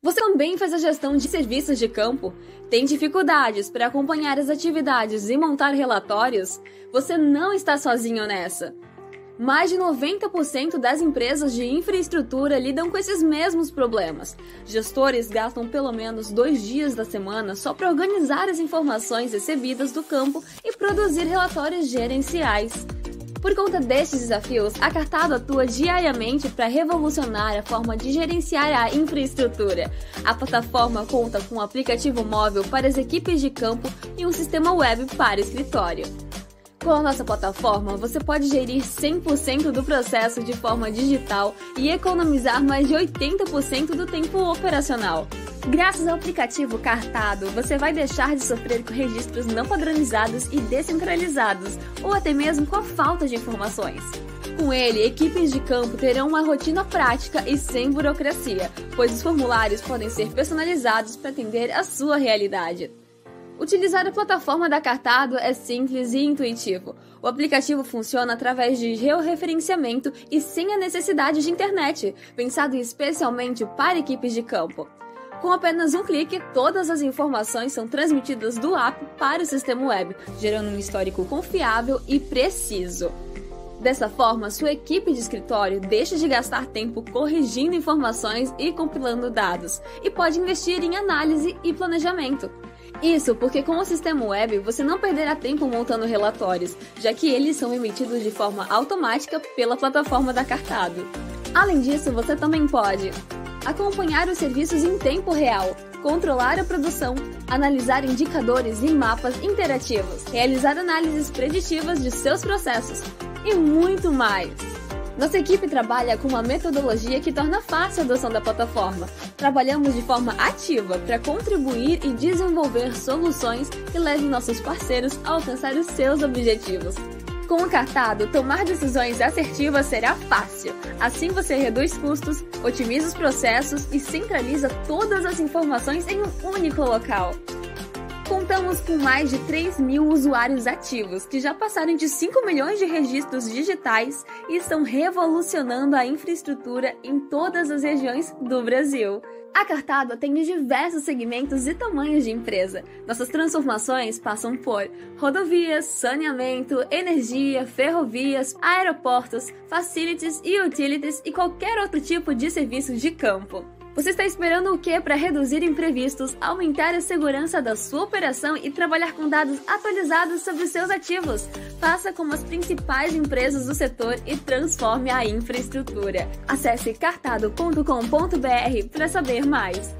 Você também faz a gestão de serviços de campo? Tem dificuldades para acompanhar as atividades e montar relatórios? Você não está sozinho nessa. Mais de 90% das empresas de infraestrutura lidam com esses mesmos problemas. Gestores gastam pelo menos dois dias da semana só para organizar as informações recebidas do campo e produzir relatórios gerenciais. Por conta destes desafios, a Cartado atua diariamente para revolucionar a forma de gerenciar a infraestrutura. A plataforma conta com um aplicativo móvel para as equipes de campo e um sistema web para escritório. Com a nossa plataforma, você pode gerir 100% do processo de forma digital e economizar mais de 80% do tempo operacional. Graças ao aplicativo Cartado, você vai deixar de sofrer com registros não padronizados e descentralizados, ou até mesmo com a falta de informações. Com ele, equipes de campo terão uma rotina prática e sem burocracia, pois os formulários podem ser personalizados para atender a sua realidade. Utilizar a plataforma da Cartado é simples e intuitivo. O aplicativo funciona através de georreferenciamento e sem a necessidade de internet, pensado especialmente para equipes de campo. Com apenas um clique, todas as informações são transmitidas do app para o sistema web, gerando um histórico confiável e preciso. Dessa forma, sua equipe de escritório deixa de gastar tempo corrigindo informações e compilando dados, e pode investir em análise e planejamento. Isso porque com o sistema web você não perderá tempo montando relatórios, já que eles são emitidos de forma automática pela plataforma da Cartado. Além disso, você também pode acompanhar os serviços em tempo real, controlar a produção, analisar indicadores e mapas interativos, realizar análises preditivas de seus processos e muito mais. Nossa equipe trabalha com uma metodologia que torna fácil a adoção da plataforma. Trabalhamos de forma ativa para contribuir e desenvolver soluções que levem nossos parceiros a alcançar os seus objetivos. Com o Cartado, tomar decisões assertivas será fácil. Assim você reduz custos, otimiza os processos e centraliza todas as informações em um único local. Contamos com mais de 3 mil usuários ativos, que já passaram de 5 milhões de registros digitais e estão revolucionando a infraestrutura em todas as regiões do Brasil. A Cartado atende diversos segmentos e tamanhos de empresa. Nossas transformações passam por rodovias, saneamento, energia, ferrovias, aeroportos, facilities e utilities e qualquer outro tipo de serviço de campo. Você está esperando o que para reduzir imprevistos, aumentar a segurança da sua operação e trabalhar com dados atualizados sobre seus ativos? Faça como as principais empresas do setor e transforme a infraestrutura. Acesse cartado.com.br para saber mais.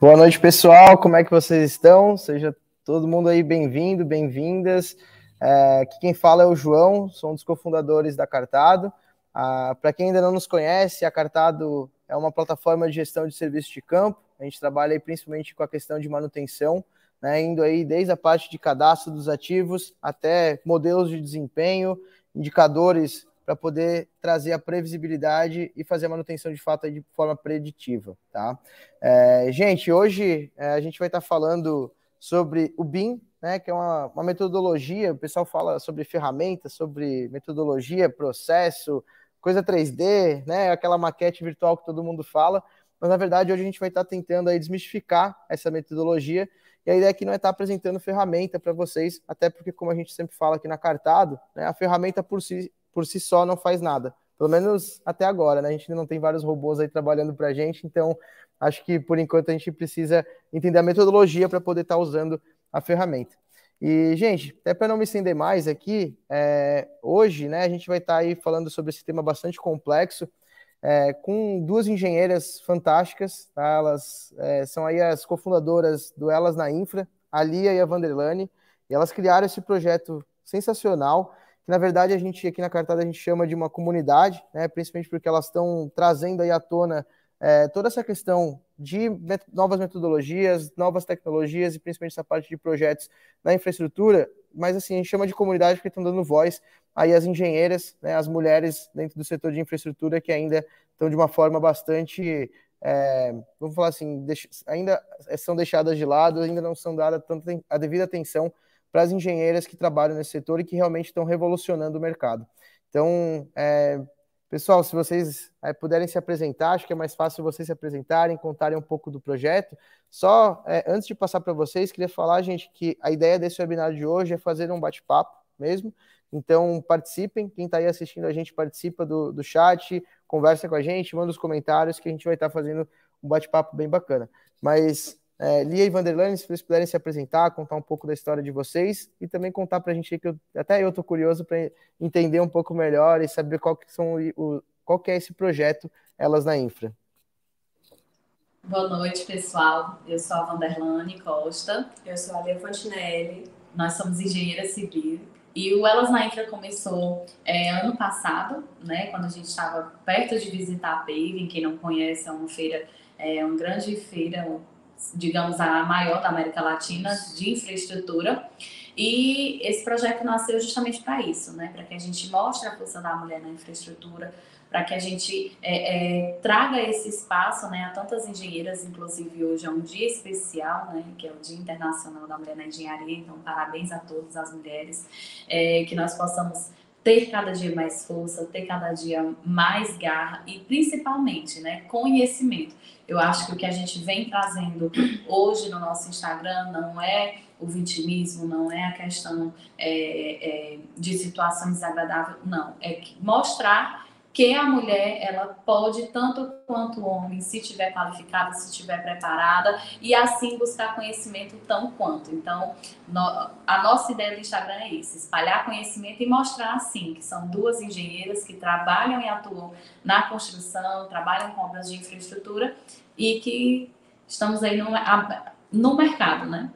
Boa noite, pessoal. Como é que vocês estão? Seja todo mundo aí bem-vindo, bem-vindas. É, quem fala é o João, sou um dos cofundadores da Cartado. Ah, Para quem ainda não nos conhece, a Cartado é uma plataforma de gestão de serviços de campo. A gente trabalha aí principalmente com a questão de manutenção, né, indo aí desde a parte de cadastro dos ativos até modelos de desempenho, indicadores para poder trazer a previsibilidade e fazer a manutenção de fato de forma preditiva, tá? É, gente, hoje é, a gente vai estar falando sobre o BIM, né, que é uma, uma metodologia, o pessoal fala sobre ferramentas, sobre metodologia, processo, coisa 3D, né, aquela maquete virtual que todo mundo fala, mas na verdade hoje a gente vai estar tentando aí desmistificar essa metodologia e a ideia aqui não é estar apresentando ferramenta para vocês, até porque como a gente sempre fala aqui na Cartado, né, a ferramenta por si, por si só não faz nada, pelo menos até agora, né, a gente ainda não tem vários robôs aí trabalhando para a gente, então acho que por enquanto a gente precisa entender a metodologia para poder estar usando a ferramenta. E, gente, até para não me estender mais aqui, é, hoje né, a gente vai estar tá aí falando sobre esse tema bastante complexo, é, com duas engenheiras fantásticas, tá? elas é, são aí as cofundadoras do Elas na Infra, a Lia e a Vanderlane, e elas criaram esse projeto sensacional, que na verdade a gente aqui na Cartada a gente chama de uma comunidade, né, principalmente porque elas estão trazendo aí à tona é, toda essa questão de met novas metodologias, novas tecnologias e principalmente essa parte de projetos na infraestrutura, mas assim, a gente chama de comunidade porque estão dando voz aí às engenheiras, né, as mulheres dentro do setor de infraestrutura que ainda estão de uma forma bastante, é, vamos falar assim, ainda são deixadas de lado, ainda não são dadas tanta a devida atenção para as engenheiras que trabalham nesse setor e que realmente estão revolucionando o mercado. Então, é, pessoal, se vocês é, puderem se apresentar, acho que é mais fácil vocês se apresentarem, contarem um pouco do projeto. Só é, antes de passar para vocês, queria falar, gente, que a ideia desse webinar de hoje é fazer um bate-papo mesmo. Então, participem. Quem está aí assistindo a gente participa do, do chat, conversa com a gente, manda os comentários que a gente vai estar tá fazendo um bate-papo bem bacana. Mas é, Lia e Vanderlane, se vocês puderem se apresentar, contar um pouco da história de vocês e também contar para a gente que eu, até eu estou curioso para entender um pouco melhor e saber qual que são o, qual que é esse projeto Elas na Infra. Boa noite, pessoal. Eu sou a Vanderlane Costa. Eu sou a Lia Fontinelli. Nós somos engenheiras civil e o Elas na Infra começou é, ano passado, né, quando a gente estava perto de visitar a Paving. Quem não conhece, é uma feira, é uma grande feira, digamos, a maior da América Latina de infraestrutura. E esse projeto nasceu justamente para isso, né? para que a gente mostre a força da mulher na infraestrutura, para que a gente é, é, traga esse espaço né, a tantas engenheiras, inclusive hoje é um dia especial, né, que é o Dia Internacional da Mulher na Engenharia, então parabéns a todas as mulheres, é, que nós possamos ter cada dia mais força, ter cada dia mais garra e principalmente né, conhecimento. Eu acho que o que a gente vem trazendo hoje no nosso Instagram não é o vitimismo, não é a questão é, é, de situações desagradáveis, não. É mostrar que a mulher ela pode tanto quanto o homem, se tiver qualificada, se estiver preparada e assim buscar conhecimento tão quanto. Então, no, a nossa ideia do Instagram é isso, espalhar conhecimento e mostrar assim que são duas engenheiras que trabalham e atuam na construção, trabalham com obras de infraestrutura e que estamos aí no, no mercado, né?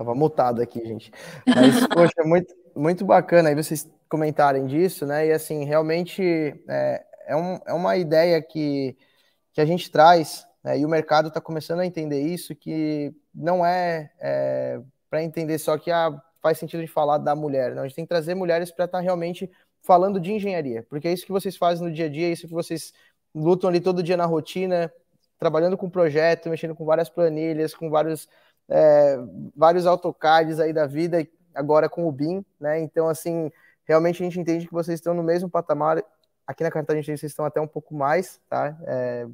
Tava mutado aqui, gente. Mas, poxa, muito, muito bacana aí vocês comentarem disso, né? E assim, realmente é, é, um, é uma ideia que, que a gente traz, né? e o mercado está começando a entender isso, que não é, é para entender só que ah, faz sentido de falar da mulher. Não, a gente tem que trazer mulheres para estar tá realmente falando de engenharia, porque é isso que vocês fazem no dia a dia, é isso que vocês lutam ali todo dia na rotina, trabalhando com projeto, mexendo com várias planilhas, com vários é, vários AutoCADs aí da vida, agora com o BIM, né? Então, assim, realmente a gente entende que vocês estão no mesmo patamar. Aqui na Carta a gente vocês estão até um pouco mais, tá? É,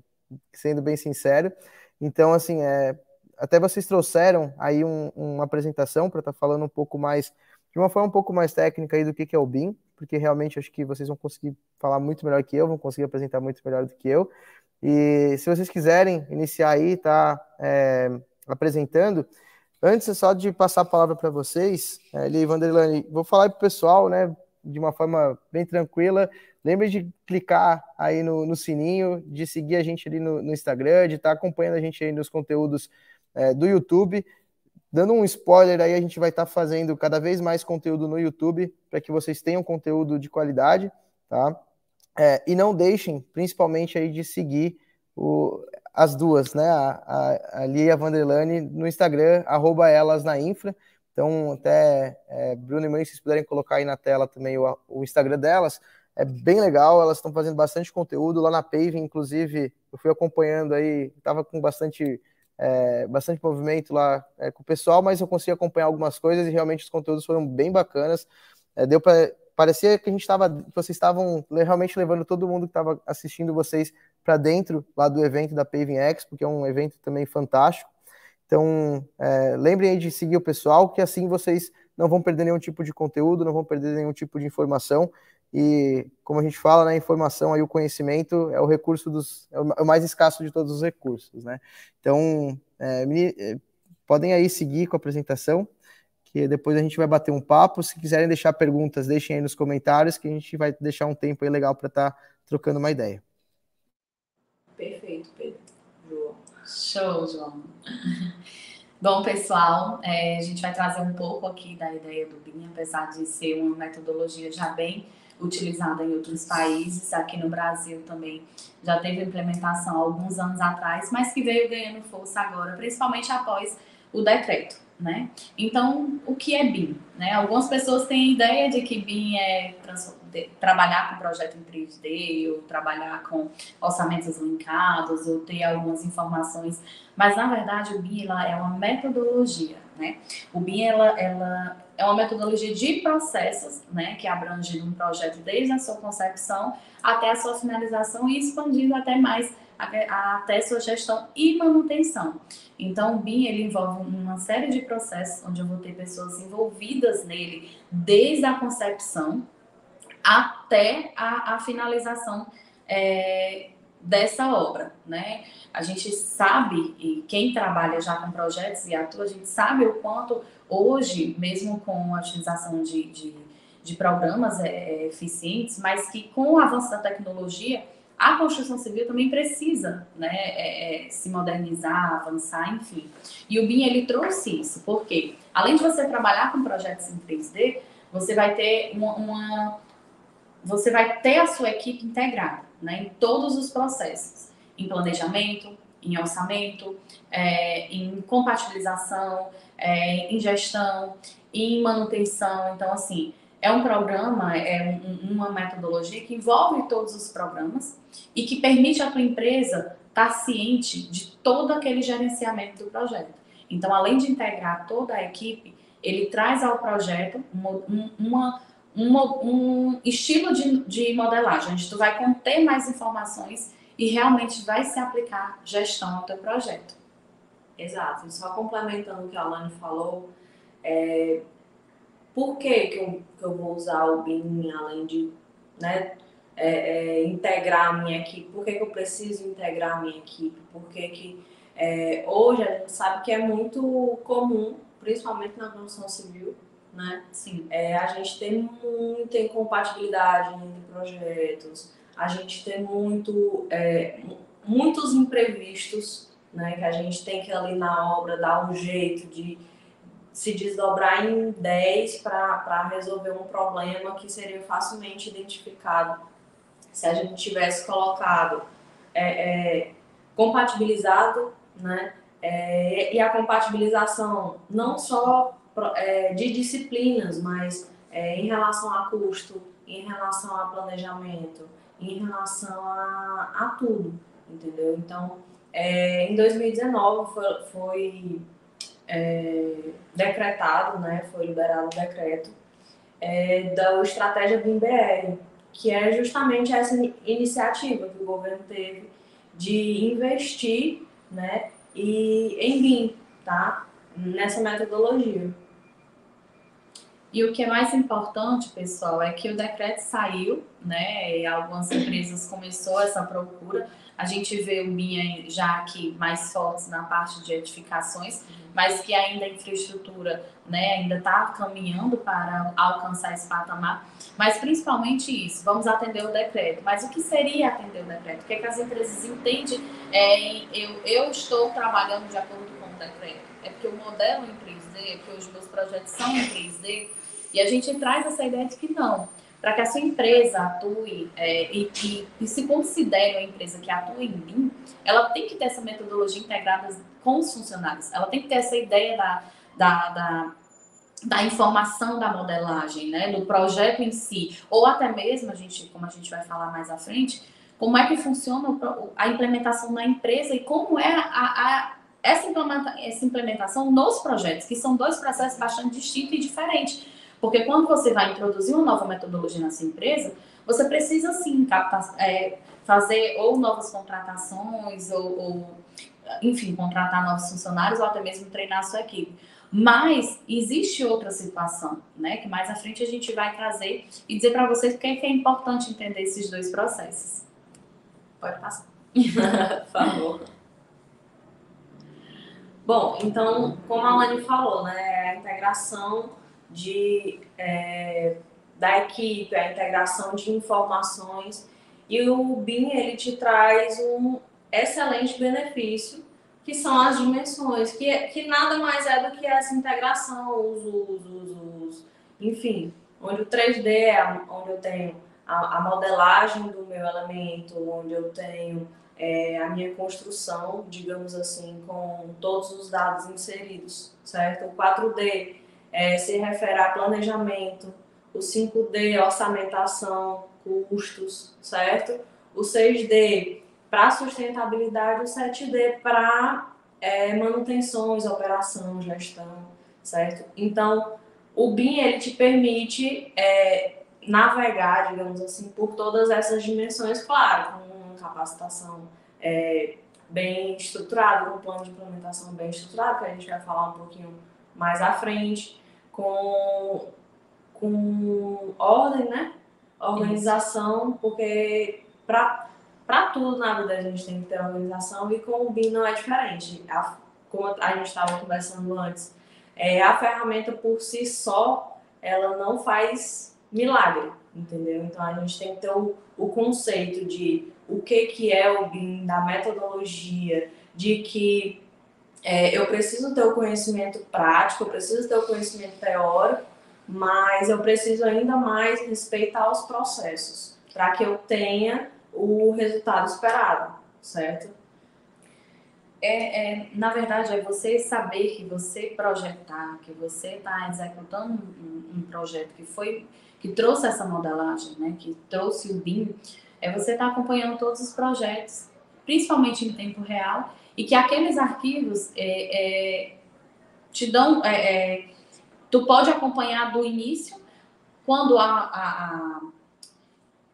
sendo bem sincero. Então, assim, é, até vocês trouxeram aí um, uma apresentação para estar tá falando um pouco mais, de uma forma um pouco mais técnica aí do que, que é o BIM, porque realmente acho que vocês vão conseguir falar muito melhor que eu, vão conseguir apresentar muito melhor do que eu. E se vocês quiserem iniciar aí, tá? É, apresentando. Antes só de passar a palavra para vocês, Eli é, Vanderlane, vou falar para o pessoal, né, de uma forma bem tranquila. Lembre de clicar aí no, no sininho, de seguir a gente ali no, no Instagram, de estar tá acompanhando a gente aí nos conteúdos é, do YouTube. Dando um spoiler aí, a gente vai estar tá fazendo cada vez mais conteúdo no YouTube para que vocês tenham conteúdo de qualidade, tá? É, e não deixem, principalmente aí, de seguir o, as duas, né? A, a, a Lia Vanderlane no Instagram, arroba elas na infra. Então, até é, Bruno e Mãe, se puderem colocar aí na tela também o, o Instagram delas, é bem legal, elas estão fazendo bastante conteúdo lá na Pave, inclusive, eu fui acompanhando aí, estava com bastante, é, bastante movimento lá é, com o pessoal, mas eu consegui acompanhar algumas coisas e realmente os conteúdos foram bem bacanas. É, deu para parecia que a gente estava, vocês estavam realmente levando todo mundo que estava assistindo vocês para dentro lá do evento da Paving Expo, que é um evento também fantástico. Então, é, lembrem aí de seguir o pessoal, que assim vocês não vão perder nenhum tipo de conteúdo, não vão perder nenhum tipo de informação. E, como a gente fala, né, informação aí, o conhecimento é o recurso dos. é o mais escasso de todos os recursos, né? Então, é, me, é, podem aí seguir com a apresentação, que depois a gente vai bater um papo. Se quiserem deixar perguntas, deixem aí nos comentários, que a gente vai deixar um tempo legal para estar tá trocando uma ideia. Perfeito, Pedro. João. Show, João. Bom, pessoal, é, a gente vai trazer um pouco aqui da ideia do BIM, apesar de ser uma metodologia já bem utilizada em outros países, aqui no Brasil também já teve implementação há alguns anos atrás, mas que veio ganhando força agora, principalmente após o decreto né? Então, o que é BIM? Né? Algumas pessoas têm ideia de que BIM é trabalhar com projeto em 3D, ou trabalhar com orçamentos linkados, ou ter algumas informações, mas na verdade o BIM é uma metodologia, né? O BIM, ela, ela é uma metodologia de processos, né, que abrange um projeto desde a sua concepção até a sua finalização e expandindo até mais até sua gestão e manutenção. Então, o BIM ele envolve uma série de processos onde eu vou ter pessoas envolvidas nele desde a concepção até a, a finalização é, dessa obra, né? A gente sabe, e quem trabalha já com projetos e atua, a gente sabe o quanto hoje, mesmo com a utilização de, de, de programas é, é eficientes, mas que com o avanço da tecnologia, a construção civil também precisa né, é, é, se modernizar, avançar, enfim. E o BIM ele trouxe isso, porque além de você trabalhar com projetos em 3D, você vai ter uma, uma você vai ter a sua equipe integrada né, em todos os processos, em planejamento, em orçamento, é, em compatibilização, é, em gestão, em manutenção. Então, assim, é um programa, é um, uma metodologia que envolve todos os programas e que permite à tua empresa estar ciente de todo aquele gerenciamento do projeto. Então, além de integrar toda a equipe, ele traz ao projeto uma, uma, uma, um estilo de, de modelagem, onde tu vai conter mais informações e realmente vai se aplicar gestão ao teu projeto. Exato. Só complementando o que a Alane falou, é, por que, que, eu, que eu vou usar o BIM além de né, é, é, integrar a minha equipe? Por que, que eu preciso integrar a minha equipe? Por que, que é, hoje a gente sabe que é muito comum, principalmente na construção civil, né? Sim. É, a gente tem muita incompatibilidade entre projetos, a gente tem muito, é, muitos imprevistos, né? Que a gente tem que ali na obra dar um jeito de se desdobrar em 10 para resolver um problema que seria facilmente identificado se a gente tivesse colocado é, é, compatibilizado, né? É, e a compatibilização não só é, de disciplinas, mas é, em relação a custo, em relação a planejamento, em relação a, a tudo, entendeu? Então, é, em 2019 foi, foi é, decretado, né, foi liberado o decreto é, da estratégia do IBR, que é justamente essa iniciativa que o governo teve de investir, né, e em BIM, tá, nessa metodologia. E o que é mais importante, pessoal, é que o decreto saiu, né? Algumas empresas começou essa procura. A gente vê o Minha já aqui mais fortes na parte de edificações, mas que ainda a infraestrutura, né, ainda está caminhando para alcançar esse patamar. Mas principalmente isso, vamos atender o decreto. Mas o que seria atender o decreto? O que, é que as empresas entendem? É, eu, eu estou trabalhando de acordo com o decreto. É porque o modelo em 3D, é porque os meus projetos são em 3D, e a gente traz essa ideia de que não, para que a sua empresa atue é, e, e, e, se considere uma empresa que atua em BIM, ela tem que ter essa metodologia integrada com os funcionários, ela tem que ter essa ideia da, da, da, da informação da modelagem, né, do projeto em si, ou até mesmo, a gente, como a gente vai falar mais à frente, como é que funciona a implementação na empresa e como é a, a, essa implementação nos projetos, que são dois processos bastante distintos e diferentes. Porque quando você vai introduzir uma nova metodologia na sua empresa, você precisa sim é, fazer ou novas contratações, ou, ou, enfim, contratar novos funcionários, ou até mesmo treinar a sua equipe. Mas existe outra situação, né? Que mais à frente a gente vai trazer e dizer para vocês porque é importante entender esses dois processos. Pode passar. Por favor. Bom, então, como a Alane falou, né, a integração de, é, da equipe, a integração de informações. E o BIM ele te traz um excelente benefício, que são as dimensões, que, que nada mais é do que essa integração, os usos, os, enfim, onde o 3D é onde eu tenho a, a modelagem do meu elemento, onde eu tenho é, a minha construção, digamos assim, com todos os dados inseridos, certo? O 4D é, se refere a planejamento, o 5D, orçamentação, custos, certo? O 6D para sustentabilidade, o 7D para é, manutenções, operação, gestão, certo? Então, o BIM, ele te permite é, navegar, digamos assim, por todas essas dimensões, claro, com uma capacitação é, bem estruturada, com um plano de implementação bem estruturado, que a gente vai falar um pouquinho mais à frente, com, com ordem, né? Organização, Isso. porque para tudo na vida a gente tem que ter organização e com o BIM não é diferente. A, como a gente estava conversando antes, é, a ferramenta por si só, ela não faz milagre, entendeu? Então a gente tem que ter o, o conceito de o que, que é o BIM, da metodologia, de que é, eu preciso ter o conhecimento prático, eu preciso ter o conhecimento teórico, mas eu preciso ainda mais respeitar os processos para que eu tenha o resultado esperado, certo? É, é, na verdade, é você saber que você projetar, que você está executando um, um, projeto que foi, que trouxe essa modelagem, né, que trouxe o BIM, é você estar tá acompanhando todos os projetos, principalmente em tempo real, e que aqueles arquivos é, é te dão, é, é, tu pode acompanhar do início, quando a, a, a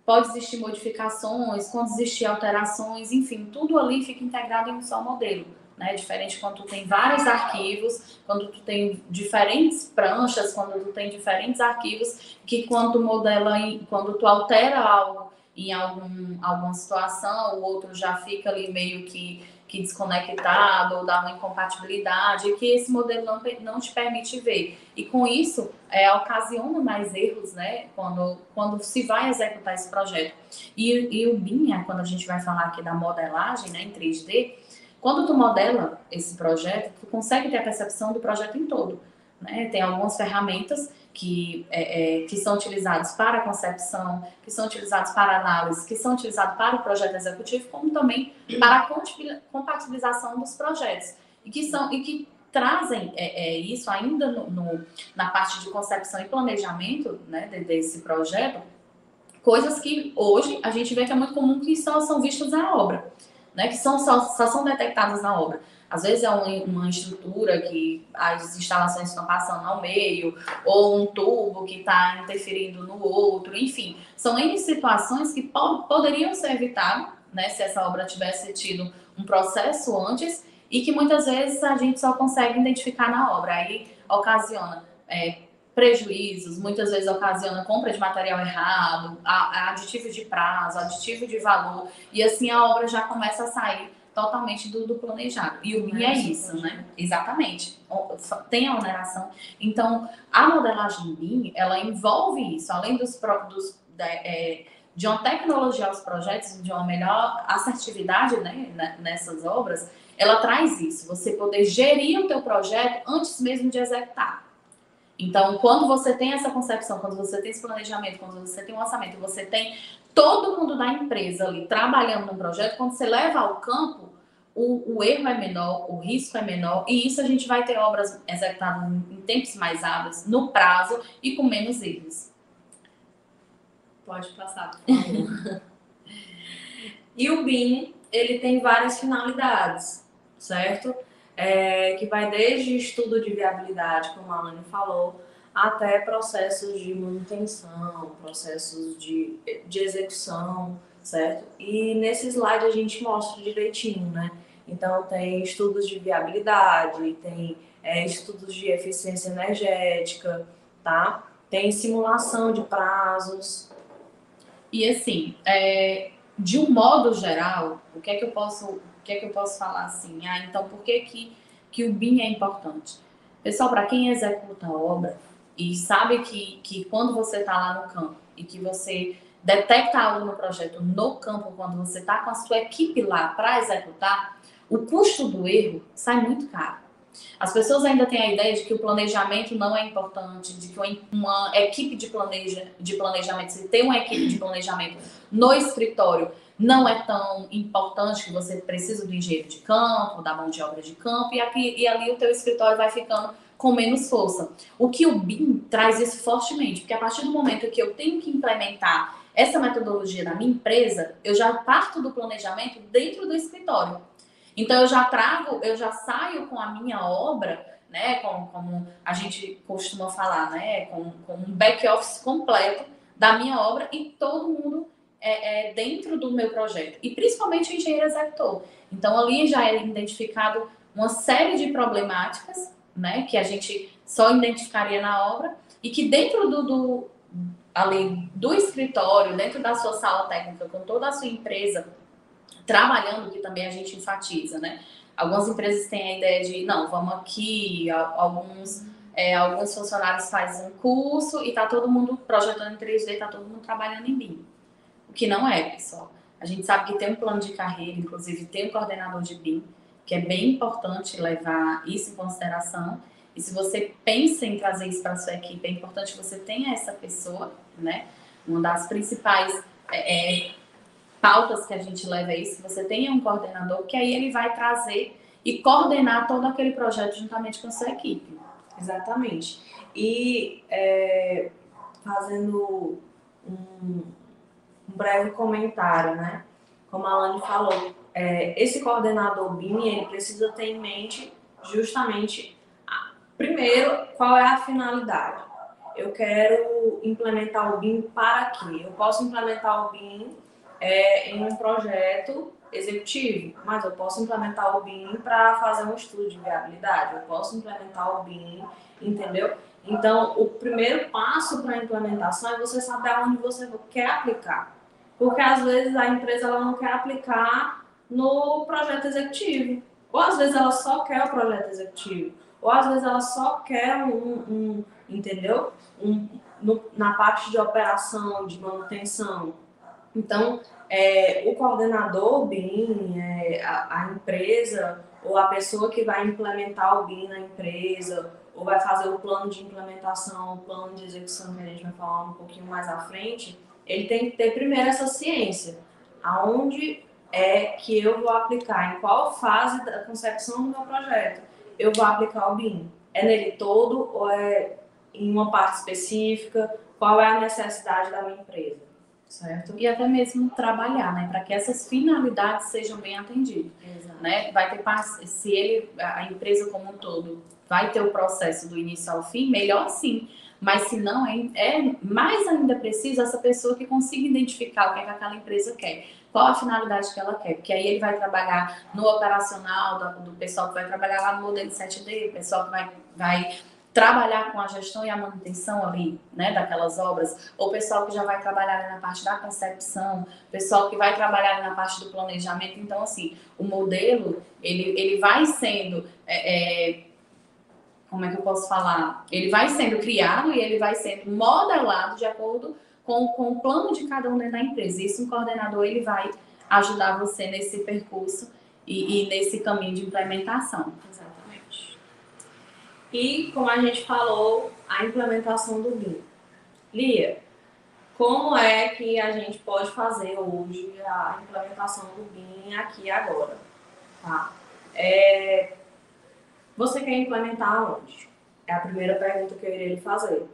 pode existir modificações, quando existir alterações, enfim, tudo ali fica integrado em um só modelo. Né? Diferente quando tu tem vários arquivos, quando tu tem diferentes pranchas, quando tu tem diferentes arquivos, que quando tu modela, quando tu altera algo em algum, alguma situação, o outro já fica ali meio que que desconectado ou dá uma incompatibilidade que esse modelo não, não te permite ver. E com isso, é, ocasiona mais erros, né, quando, quando se vai executar esse projeto. E, e o BIM, quando a gente vai falar aqui da modelagem, né, em 3D, quando tu modela esse projeto, tu consegue ter a percepção do projeto em todo. Né? Tem algumas ferramentas que, é, é, que são utilizados para a concepção, que são utilizados para análise, que são utilizados para o projeto executivo, como também para a compatibilização dos projetos. E que, são, e que trazem é, é isso ainda no, no, na parte de concepção e planejamento né, desse projeto, coisas que hoje a gente vê que é muito comum que só são vistas na obra, né, que são, só, só são detectadas na obra. Às vezes é uma estrutura que as instalações estão passando ao meio, ou um tubo que está interferindo no outro, enfim. São N situações que po poderiam ser evitadas, né, se essa obra tivesse tido um processo antes, e que muitas vezes a gente só consegue identificar na obra. Aí ocasiona é, prejuízos, muitas vezes ocasiona compra de material errado, aditivo de prazo, aditivo de valor, e assim a obra já começa a sair totalmente do, do planejado. E o BIM é, é isso, né? Exatamente. Tem a oneração. Então, a modelagem BIM, ela envolve isso, além dos, de, é, de uma tecnologia aos projetos, de uma melhor assertividade né, nessas obras, ela traz isso, você poder gerir o teu projeto antes mesmo de executar. Então, quando você tem essa concepção, quando você tem esse planejamento, quando você tem um orçamento, você tem todo mundo da empresa ali trabalhando no projeto, quando você leva ao campo, o, o, erro é menor, o risco é menor, e isso a gente vai ter obras executadas em, tempos mais hábeis, no prazo e com menos erros. Pode passar, por favor. e o BIM, ele tem várias finalidades, certo? É, que vai desde estudo de viabilidade, como a Alane falou, até processos de manutenção, processos de, de execução, certo? E nesse slide a gente mostra direitinho, né? Então tem estudos de viabilidade, tem é, estudos de eficiência energética, tá? Tem simulação de prazos. E assim, é, de um modo geral, o que é que eu posso, o que é que eu posso falar assim? Ah, então por que que, que o BIM é importante? Pessoal, para quem executa a obra, e sabe que, que quando você está lá no campo e que você detecta algo no projeto no campo, quando você está com a sua equipe lá para executar, o custo do erro sai muito caro. As pessoas ainda têm a ideia de que o planejamento não é importante, de que uma equipe de, planeja, de planejamento, se tem uma equipe de planejamento no escritório, não é tão importante que você precisa do engenheiro de campo, da mão de obra de campo, e, aqui, e ali o teu escritório vai ficando com menos força. O que o BIM traz isso fortemente, porque a partir do momento que eu tenho que implementar essa metodologia na minha empresa, eu já parto do planejamento dentro do escritório. Então eu já trago, eu já saio com a minha obra né, como, como a gente costuma falar, né, com, com um back-office completo da minha obra e todo mundo é, é, dentro do meu projeto, e principalmente o engenheiro executor. Então, ali já é identificado uma série de problemáticas, né, que a gente só identificaria na obra, e que dentro do, do ali do escritório, dentro da sua sala técnica, com toda a sua empresa trabalhando, que também a gente enfatiza, né? Algumas empresas têm a ideia de, não, vamos aqui, alguns, é, alguns funcionários fazem um curso e tá todo mundo projetando em 3D, tá todo mundo trabalhando em BIM. O que não é, pessoal. A gente sabe que tem um plano de carreira, inclusive tem um coordenador de BIM, que é bem importante levar isso em consideração. E se você pensa em trazer isso para sua equipe, é importante que você tenha essa pessoa, né? Uma das principais é, é pautas que a gente leva é isso, você tenha um coordenador, que aí ele vai trazer e coordenar todo aquele projeto juntamente com a sua equipe. Exatamente. E é, fazendo um, um, breve comentário, né? Como a Alane falou, é, esse coordenador BIM, ele precisa ter em mente justamente, primeiro, qual é a finalidade. Eu quero implementar o BIM para quê? Eu posso implementar o BIM é, em um projeto executivo, mas eu posso implementar o BIM para fazer um estudo de viabilidade, eu posso implementar o BIM, entendeu? Então, o primeiro passo para a implementação é você saber aonde você quer aplicar. Porque às vezes a empresa ela não quer aplicar no projeto executivo. Ou às vezes ela só quer o projeto executivo. Ou às vezes ela só quer um, um entendeu? Um, no, na parte de operação, de manutenção. Então, é, o coordenador BIM, é, a, a, empresa ou a pessoa que vai implementar o BIM na empresa ou vai fazer o plano de implementação, o plano de execução que a gente vai falar um pouquinho mais à frente, ele tem que ter primeiro essa ciência. Aonde é que eu vou aplicar, em qual fase da concepção do meu projeto eu vou aplicar o BIM? É nele todo ou é em uma parte específica? Qual é a necessidade da minha empresa? Certo? E até mesmo trabalhar, né, para que essas finalidades sejam bem atendidas, Exato. né? Vai ter se ele a empresa como um todo vai ter o processo do início ao fim, melhor sim. Mas se não, é, é mais ainda preciso essa pessoa que consiga identificar o que, é que aquela empresa quer qual a finalidade que ela quer, porque aí ele vai trabalhar no operacional do, do pessoal que vai trabalhar lá no modelo 7D, o pessoal que vai, vai trabalhar com a gestão e a manutenção ali, né, daquelas obras, ou pessoal que já vai trabalhar na parte da concepção, pessoal que vai trabalhar na parte do planejamento. Então, assim, o modelo, ele, ele vai sendo, é, é, como é que eu posso falar? Ele vai sendo criado e ele vai sendo modelado de acordo com, com o plano de cada um dentro da empresa. Isso, um coordenador, ele vai ajudar você nesse percurso e, e nesse caminho de implementação. E, como a gente falou, a implementação do BIM. Lia, como é que a gente pode fazer hoje a implementação do BIM aqui agora? Tá? É, você quer implementar onde? É a primeira pergunta que eu iria lhe fazer.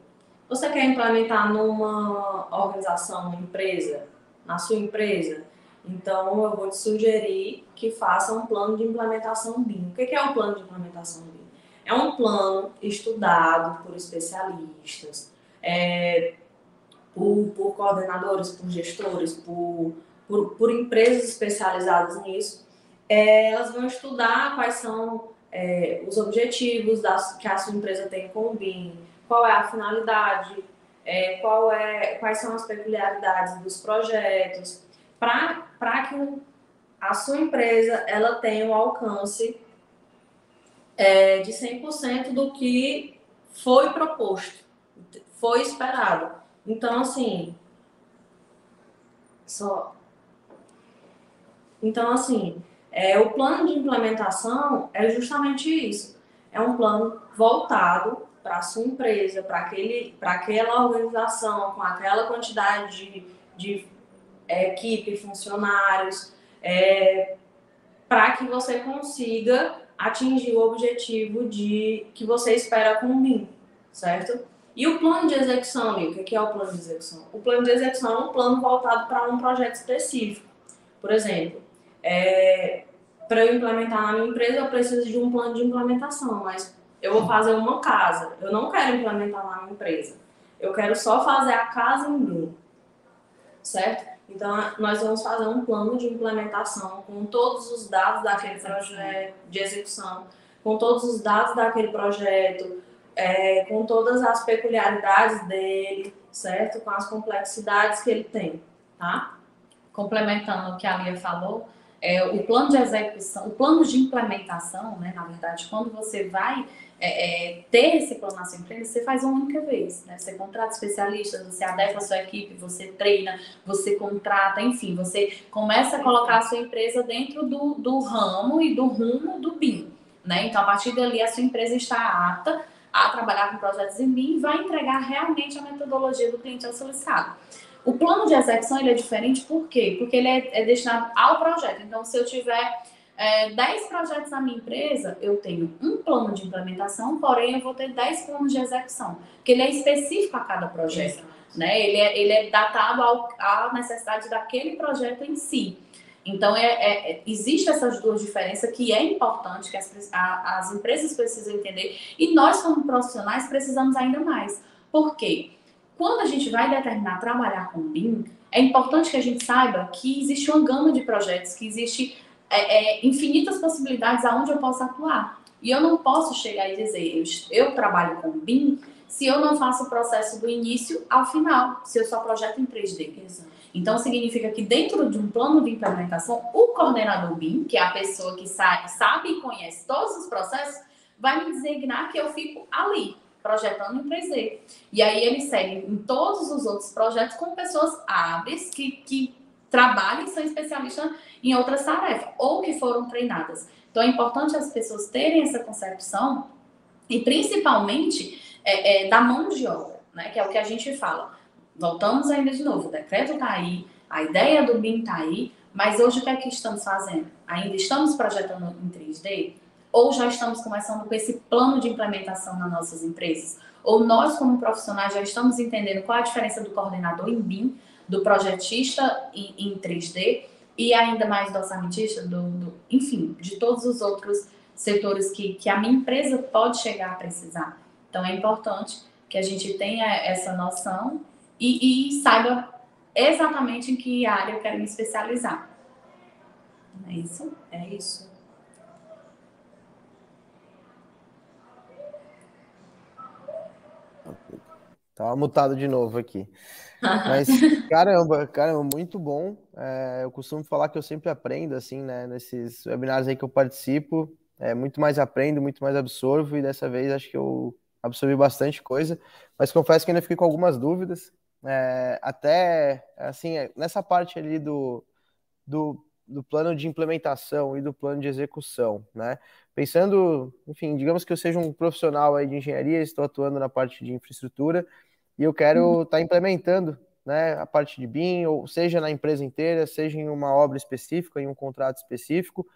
Você quer implementar numa organização, numa empresa, na sua empresa? Então, eu vou te sugerir que faça um plano de implementação BIM. O que é um plano de implementação BIM? É um plano estudado por especialistas, é, por, por, coordenadores, por gestores, por, por, por empresas especializadas nisso. É, elas vão estudar quais são é, os objetivos que a sua empresa tem com o BIM, qual é a finalidade, é, qual é, quais são as peculiaridades dos projetos, para que a sua empresa ela tenha um alcance é, de 100% do que foi proposto, foi esperado. Então, assim, só. Então, assim, é, o plano de implementação é justamente isso. É um plano voltado para a sua empresa, para aquela organização, com aquela quantidade de, de é, equipe, funcionários, é, para que você consiga atingir o objetivo de que você espera com o BIM, certo? E o plano de execução, o que é o plano de execução? O plano de execução é um plano voltado para um projeto específico. Por exemplo, é, para eu implementar na minha empresa, eu preciso de um plano de implementação, mas eu vou fazer uma casa, eu não quero implementar na minha empresa, eu quero só fazer a casa em BIM, certo? Então, nós vamos fazer um plano de implementação com todos os dados daquele projeto de execução, com todos os dados daquele projeto, é, com todas as peculiaridades dele, certo? Com as complexidades que ele tem, tá? Complementando o que a Lia falou, é, o plano de execução, o plano de implementação, né, na verdade, quando você vai é, é, ter esse plano na sua empresa, você faz uma única vez. Né? Você contrata especialistas, você adequa a sua equipe, você treina, você contrata, enfim, você começa a colocar a sua empresa dentro do, do ramo e do rumo do BIM. Né? Então, a partir dali, a sua empresa está apta a trabalhar com projetos em BIM e vai entregar realmente a metodologia do cliente ao solicitado. O plano de execução ele é diferente por quê? Porque ele é, é destinado ao projeto. Então, se eu tiver é, 10 projetos na minha empresa, eu tenho um plano de implementação, porém eu vou ter 10 planos de execução, porque ele é específico a cada projeto. Né? Ele, é, ele é datado ao, à necessidade daquele projeto em si. Então, é, é, é existe essas duas diferenças que é importante, que as, a, as empresas precisam entender, e nós, como profissionais, precisamos ainda mais. Por quê? Quando a gente vai determinar trabalhar com BIM, é importante que a gente saiba que existe uma gama de projetos, que existe é, é, infinitas possibilidades aonde eu posso atuar. E eu não posso chegar e dizer, eu, eu trabalho com BIM, se eu não faço o processo do início ao final, se eu só projeto em 3D. Exato. Então, significa que dentro de um plano de implementação, o coordenador BIM, que é a pessoa que sabe, sabe e conhece todos os processos, vai me designar que eu fico ali, projetando em 3D. E aí ele segue em todos os outros projetos com pessoas hábeis que, que trabalham e são especialistas em outras tarefas, ou que foram treinadas. Então é importante as pessoas terem essa concepção e principalmente é, é, da mão de obra, né? Que é o que a gente fala. Voltamos ainda de novo, o decreto está aí, a ideia do BIM está aí, mas hoje o que é que estamos fazendo? Ainda estamos projetando em 3D? Ou já estamos começando com esse plano de implementação nas nossas empresas? Ou nós, como profissionais, já estamos entendendo qual a diferença do coordenador em BIM, do projetista em, em 3D e ainda mais do orçamentista, do, do, enfim, de todos os outros setores que, que a minha empresa pode chegar a precisar. Então, é importante que a gente tenha essa noção e, e saiba exatamente em que área eu quero me especializar. É isso? É isso. Tava mutado de novo aqui. Mas, caramba, caramba, muito bom. É, eu costumo falar que eu sempre aprendo, assim, né? Nesses webinários aí que eu participo, é, muito mais aprendo, muito mais absorvo, e dessa vez acho que eu absorvi bastante coisa, mas confesso que ainda fiquei com algumas dúvidas. É, até, assim, nessa parte ali do, do, do plano de implementação e do plano de execução, né? Pensando, enfim, digamos que eu seja um profissional aí de engenharia, estou atuando na parte de infraestrutura, e eu quero estar uhum. tá implementando né, a parte de BIM, ou seja na empresa inteira, seja em uma obra específica, em um contrato específico.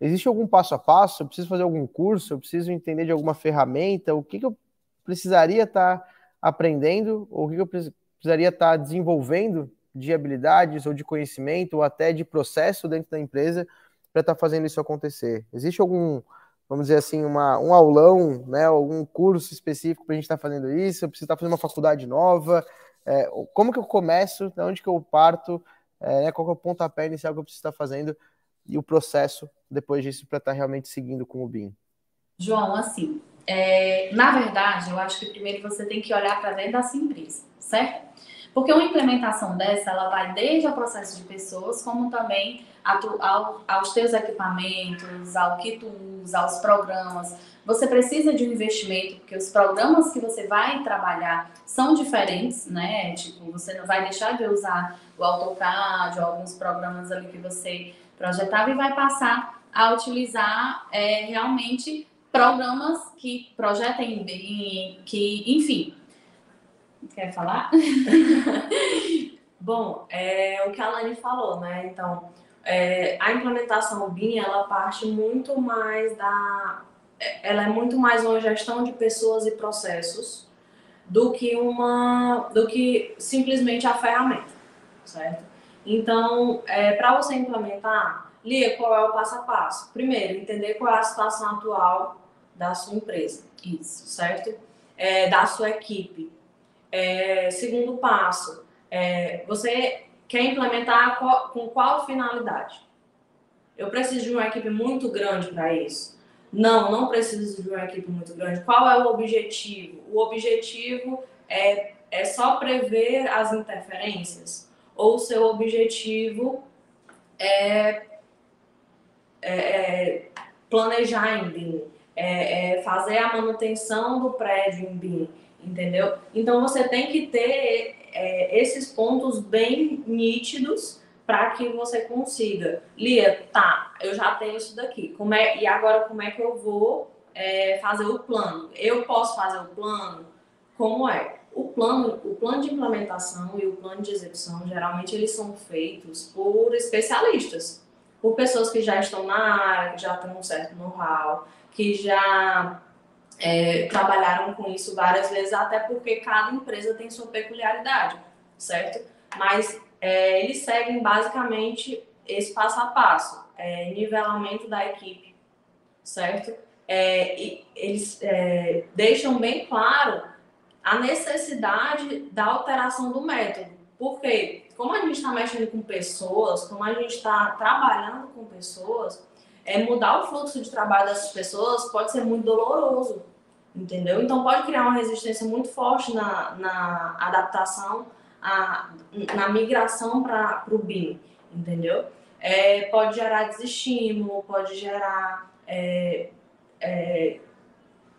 Existe algum passo a passo? Eu preciso fazer algum curso? Eu preciso entender de alguma ferramenta? O que, que eu precisaria estar tá aprendendo? Ou o que, que eu precisaria estar tá desenvolvendo de habilidades ou de conhecimento ou até de processo dentro da empresa para estar tá fazendo isso acontecer? Existe algum vamos dizer assim, uma, um aulão, né, algum curso específico para a gente estar tá fazendo isso? Eu preciso estar tá fazendo uma faculdade nova? É, como que eu começo? De onde que eu parto? É, né, qual que é o pontapé inicial que eu preciso estar tá fazendo? E o processo depois disso para estar realmente seguindo com o BIM? João, assim, é, na verdade, eu acho que primeiro você tem que olhar para dentro da sua empresa, certo? Porque uma implementação dessa, ela vai desde o processo de pessoas, como também ao, aos teus equipamentos, ao que tu usa, aos programas. Você precisa de um investimento, porque os programas que você vai trabalhar são diferentes, né? Tipo, você não vai deixar de usar o AutoCAD ou alguns programas ali que você projetava e vai passar a utilizar é, realmente programas que projetem bem, que, enfim. Quer falar? Bom, é o que a Lani falou, né? Então, é, a implementação BIM, ela parte muito mais da... Ela é muito mais uma gestão de pessoas e processos do que uma... do que simplesmente a ferramenta, certo? Então, é, para você implementar, Lia, qual é o passo a passo? Primeiro, entender qual é a situação atual da sua empresa. Isso. Certo? É, da sua equipe. É, segundo passo, é, você quer implementar com qual finalidade? Eu preciso de uma equipe muito grande para isso? Não, não preciso de uma equipe muito grande. Qual é o objetivo? O objetivo é, é só prever as interferências? Ou o seu objetivo é, é, é planejar em BIM? É, é fazer a manutenção do prédio em BIM? Entendeu? Então você tem que ter é, esses pontos bem nítidos para que você consiga. Lia, tá, eu já tenho isso daqui. Como é, e agora como é que eu vou é, fazer o plano? Eu posso fazer o plano? Como é? O plano, o plano de implementação e o plano de execução, geralmente eles são feitos por especialistas, por pessoas que já estão na área, que já têm um certo know-how, que já é, trabalharam com isso várias vezes, até porque cada empresa tem sua peculiaridade, certo? Mas é, eles seguem basicamente esse passo a passo, é, nivelamento da equipe, certo? É, e eles é, deixam bem claro a necessidade da alteração do método. Porque, como a gente está mexendo com pessoas, como a gente está trabalhando com pessoas, é, mudar o fluxo de trabalho dessas pessoas pode ser muito doloroso entendeu? Então pode criar uma resistência muito forte na, na adaptação, a, na migração para o BIM, entendeu? É, pode gerar desestímulo, pode gerar é, é,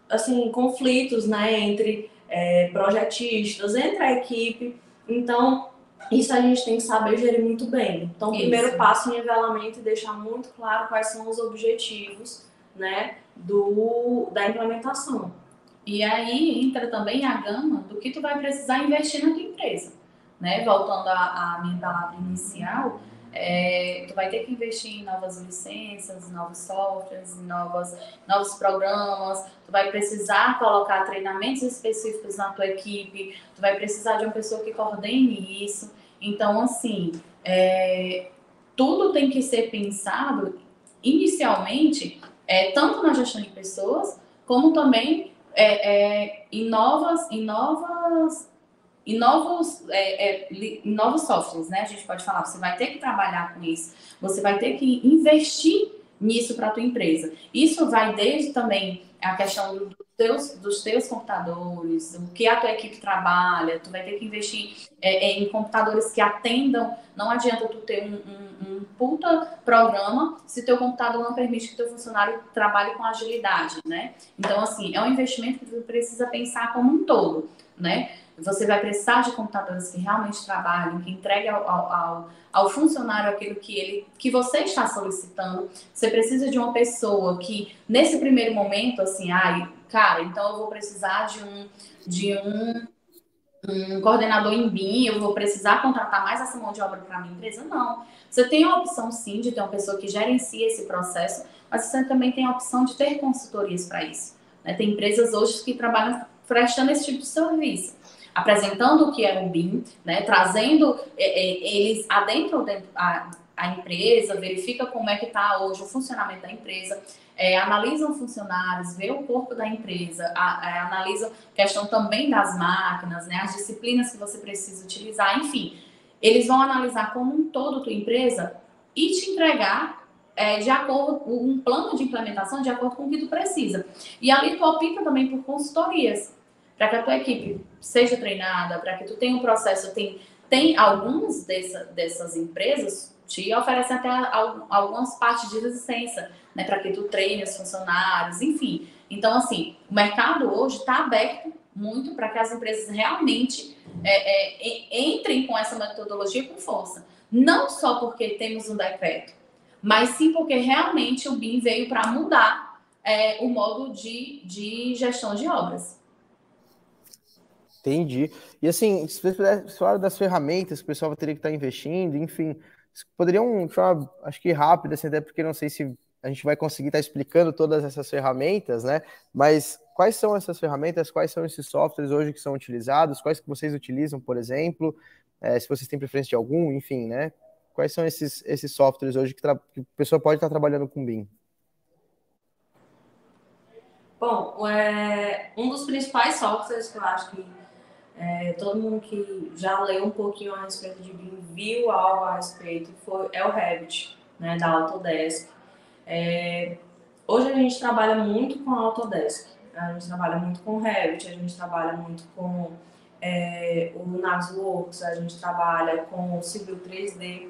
assim conflitos, né, entre é, projetistas, entre a equipe. Então isso a gente tem que saber gerir muito bem. Então, o primeiro passo em nivelamento é deixar muito claro quais são os objetivos, né, do, da implementação. E aí entra também a gama do que tu vai precisar investir na tua empresa. Né? Voltando à, à minha palavra inicial, é, tu vai ter que investir em novas licenças, novos softwares, novas, novos programas, tu vai precisar colocar treinamentos específicos na tua equipe, tu vai precisar de uma pessoa que coordene isso. Então, assim, é, tudo tem que ser pensado inicialmente, é, tanto na gestão de pessoas, como também é, é, em novas, em novas, em novos, é, é novos softwares, né? A gente pode falar, você vai ter que trabalhar com isso, você vai ter que investir nisso para a tua empresa. Isso vai desde também a questão do, teus, dos teus computadores, o que a tua equipe trabalha, tu vai ter que investir é, é, em computadores que atendam. Não adianta tu ter um, um, um, puta programa se teu computador não permite que teu funcionário trabalhe com agilidade, né? Então, assim, é um investimento que tu precisa pensar como um todo, né? Você vai precisar de computadores que realmente trabalhem, que entreguem ao, ao, ao, funcionário aquilo que ele, que você está solicitando. Você precisa de uma pessoa que, nesse primeiro momento, assim, ai, cara, então eu vou precisar de um, de um, um coordenador em BIM, eu vou precisar contratar mais essa mão de obra para minha empresa. Não. Você tem a opção, sim, de ter uma pessoa que gerencia esse processo, mas você também tem a opção de ter consultorias para isso. Né? Tem empresas hoje que trabalham prestando esse tipo de serviço apresentando o que é o BIM, né, trazendo é, é, eles adentro a, a empresa, verifica como é que está hoje o funcionamento da empresa, é, analisam funcionários, vê o corpo da empresa, a, a, é, analisam questão também das máquinas, né, as disciplinas que você precisa utilizar, enfim, eles vão analisar como um todo a tua empresa e te entregar é, de acordo um plano de implementação de acordo com o que tu precisa. E ali tu opta também por consultorias para que a tua equipe seja treinada, para que tu tenha um processo, tem, tem algumas dessa, dessas empresas te oferecem até algumas partes de licença, né, para que tu treine os funcionários, enfim. Então, assim, o mercado hoje está aberto muito para que as empresas realmente é, é, entrem com essa metodologia com força. Não só porque temos um decreto, mas sim porque realmente o BIM veio para mudar é, o modo de, de gestão de obras. Entendi. E assim, se você falar das ferramentas que o pessoal vai ter que estar investindo, enfim, poderiam, de forma, acho que rápida, assim, até porque não sei se a gente vai conseguir estar explicando todas essas ferramentas, né? Mas quais são essas ferramentas, quais são esses softwares hoje que são utilizados, quais que vocês utilizam, por exemplo, é, se vocês têm preferência de algum, enfim, né? Quais são esses, esses softwares hoje que, que a pessoa pode estar trabalhando com BIM? Bom, é, um dos principais softwares que eu acho que é, todo mundo que já leu um pouquinho a respeito de BIM viu algo a respeito foi, é o Revit, né, da Autodesk. É, hoje a gente trabalha muito com a Autodesk, a gente trabalha muito com o Revit, a gente trabalha muito com é, o Navisworks, a gente trabalha com o Civil 3D,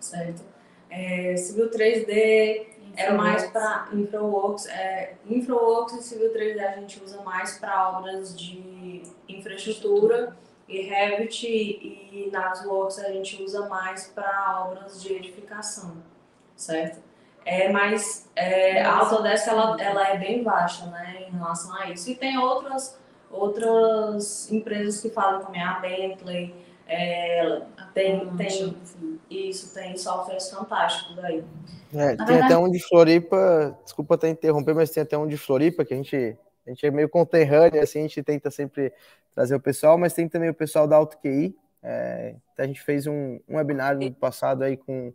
certo? É, Civil 3D é mais para InfraWorks, é, InfraWorks e Civil 3D a gente usa mais para obras de infraestrutura e Revit e Navisworks a gente usa mais para obras de edificação, certo? É, mas é, a Autodesk ela, ela é bem baixa né, em relação a isso. E tem outras, outras empresas que falam também, a Bentley, é, tem, tem, isso, tem softwares fantásticos aí. É, tem verdade... até um de Floripa, desculpa até interromper, mas tem até um de Floripa que a gente, a gente é meio conterrâneo, assim, a gente tenta sempre trazer o pessoal, mas tem também o pessoal da AutoQI. É, a gente fez um, um webinar no passado aí com,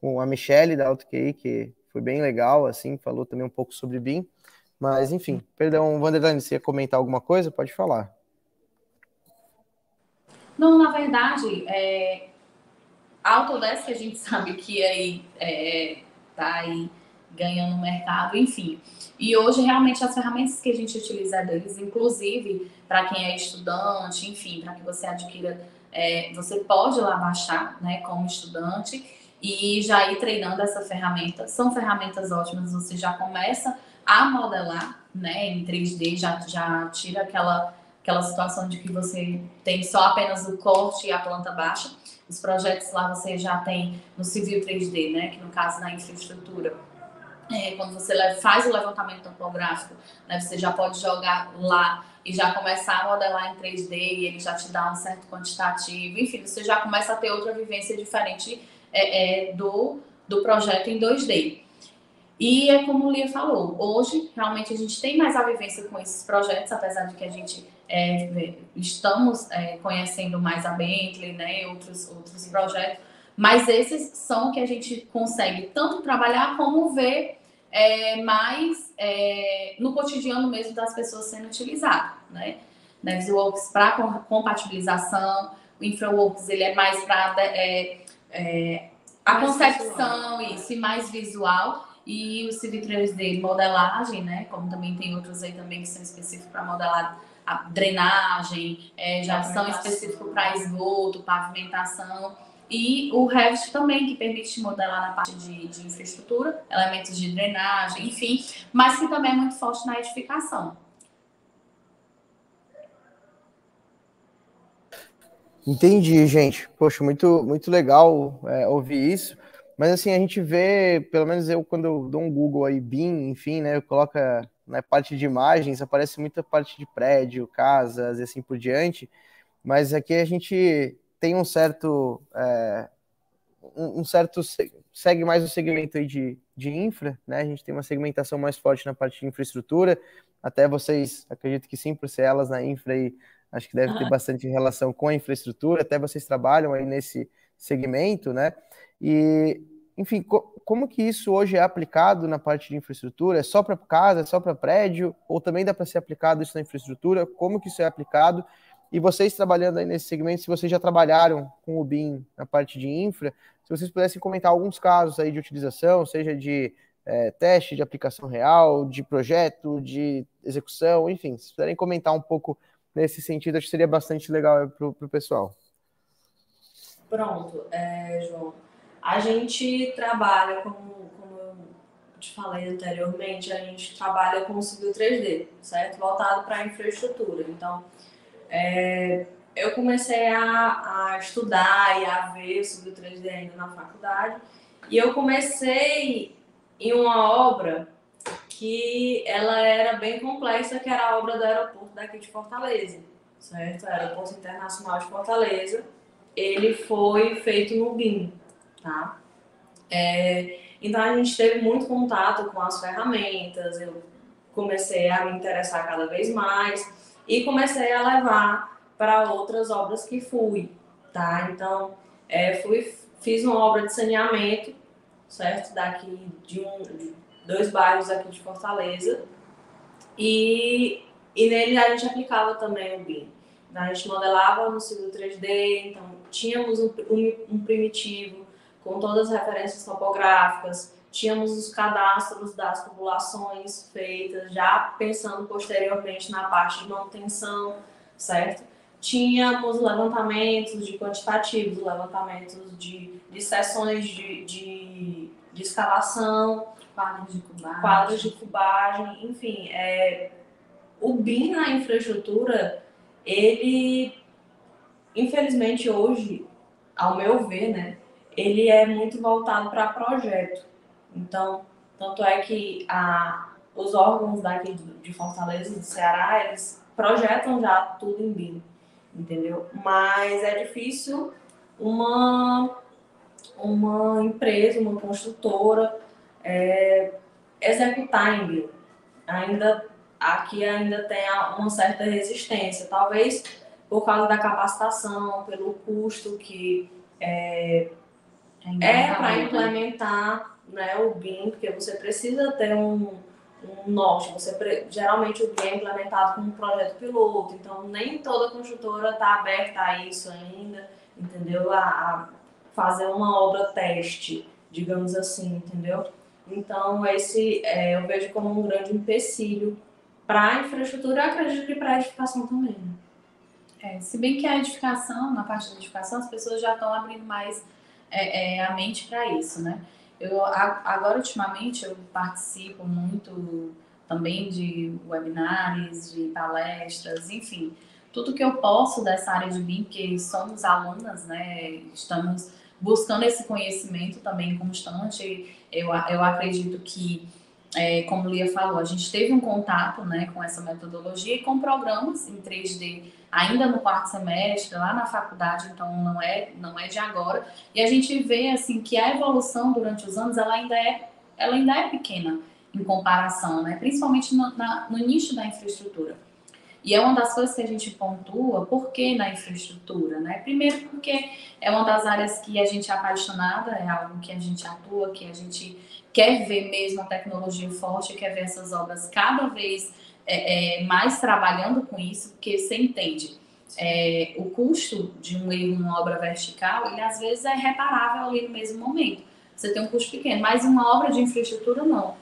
com a Michelle da AutoQI, que foi bem legal, assim, falou também um pouco sobre BIM. Mas, enfim, perdão, Vanderlane, você ia comentar alguma coisa? Pode falar. Não, na verdade, é, a Autodesk a gente sabe que aí é, tá aí ganhando mercado, enfim. E hoje, realmente, as ferramentas que a gente utiliza deles, inclusive para quem é estudante, enfim, para que você adquira, é, você pode lá baixar, né, como estudante, e já ir treinando essa ferramenta. São ferramentas ótimas, você já começa a modelar, né, em 3D, já, já tira aquela, aquela situação de que você tem só apenas o corte e a planta baixa. Os projetos lá você já tem no civil 3D, né, que no caso na infraestrutura é, quando você faz o levantamento topográfico, né, você já pode jogar lá e já começar a modelar em 3D e ele já te dá um certo quantitativo. Enfim, você já começa a ter outra vivência diferente é, é, do, do projeto em 2D. E é como o Lia falou, hoje realmente a gente tem mais a vivência com esses projetos, apesar de que a gente é, estamos é, conhecendo mais a Bentley, né, outros, outros projetos, mas esses são que a gente consegue tanto trabalhar como ver é, mais é, no cotidiano mesmo das pessoas sendo utilizado, né? NavsWorks para compatibilização, o InfraWorks ele é mais para é, é, a mais concepção, visual. isso, e mais visual, e o CV3D modelagem, né? Como também tem outros aí também que são específicos para modelar a drenagem, é, já são específicos para esgoto, pavimentação. E o Revit também, que permite modelar na parte de, de infraestrutura, elementos de drenagem, enfim, mas que também é muito forte na edificação. Entendi, gente. Poxa, muito, muito legal é, ouvir isso. Mas assim, a gente vê, pelo menos eu, quando eu dou um Google aí, BIM, enfim, né, eu coloco na né, parte de imagens, aparece muita parte de prédio, casas e assim por diante. Mas aqui a gente tem um certo. É, um, certo. segue mais o segmento aí de, de infra, né? A gente tem uma segmentação mais forte na parte de infraestrutura. Até vocês, acredito que sim, por ser elas na infra e acho que deve ter bastante relação com a infraestrutura, até vocês trabalham aí nesse segmento, né? E, enfim, co como que isso hoje é aplicado na parte de infraestrutura? É só para casa, é só para prédio? Ou também dá para ser aplicado isso na infraestrutura? Como que isso é aplicado? E vocês trabalhando aí nesse segmento, se vocês já trabalharam com o BIM na parte de infra, se vocês pudessem comentar alguns casos aí de utilização, seja de é, teste de aplicação real, de projeto, de execução, enfim, se puderem comentar um pouco nesse sentido, acho que seria bastante legal para o pessoal. Pronto, é, João. A gente trabalha, como, como eu te falei anteriormente, a gente trabalha com o Civil 3D, certo? Voltado para a infraestrutura. Então, é, eu comecei a, a, estudar e a ver sobre o 3D ainda na faculdade. E eu comecei em uma obra que ela era bem complexa, que era a obra do aeroporto daqui de Fortaleza, certo? O aeroporto internacional de Fortaleza. Ele foi feito no BIM, tá? É, então a gente teve muito contato com as ferramentas, eu comecei a me interessar cada vez mais e comecei a levar para outras obras que fui, tá? Então, é, fui, fiz uma obra de saneamento, certo? Daqui de, um, de dois bairros aqui de Fortaleza. E, e nele a gente aplicava também o BIM. A gente modelava no Civil 3D, então tínhamos um, um, um primitivo com todas as referências topográficas, tínhamos os cadastros das populações feitas, já pensando posteriormente na parte de manutenção, certo? Tínhamos levantamentos de quantitativos, levantamentos de, de sessões de, de, de escalação, quadros de cubagem, quadros de cubagem enfim. É, o BIM na infraestrutura, ele, infelizmente hoje, ao meu ver, né, ele é muito voltado para projeto. Então, tanto é que a, os órgãos daqui de Fortaleza, do Ceará, eles projetam já tudo em BIM, entendeu? Mas é difícil uma, uma empresa, uma construtora é, executar em BIM. Ainda, aqui ainda tem uma certa resistência, talvez por causa da capacitação, pelo custo que é, é para implementar né, o BIM, porque você precisa ter um, um norte. Você, geralmente o BIM é implementado como um projeto piloto, então nem toda construtora está aberta a isso ainda, entendeu? A, a, fazer uma obra teste, digamos assim, entendeu? Então, esse é, eu vejo como um grande empecilho para a infraestrutura, acredito que para a edificação também. Né? É, se bem que a edificação, na parte da edificação, as pessoas já estão abrindo mais é, é, a mente para isso, né? Eu, agora, ultimamente, eu participo muito também de webinars, de palestras, enfim, tudo que eu posso dessa área de BIM, porque somos alunas, né? Estamos buscando esse conhecimento também constante. Eu, eu acredito que é, como Lia falou, a gente teve um contato né, com essa metodologia e com programas em 3D ainda no quarto semestre, lá na faculdade, então não é, não é de agora. E a gente vê assim que a evolução durante os anos ela ainda é, ela ainda é pequena em comparação, né, principalmente no, na, no nicho da infraestrutura. E é uma das coisas que a gente pontua, por que na infraestrutura, né? Primeiro porque é uma das áreas que a gente é apaixonada, é algo que a gente atua, que a gente quer ver mesmo a tecnologia forte, quer ver essas obras cada vez é, é, mais trabalhando com isso, porque você entende. É, o custo de um erro numa obra vertical, ele às vezes é reparável ali no mesmo momento. Você tem um custo pequeno, mas uma obra de infraestrutura não.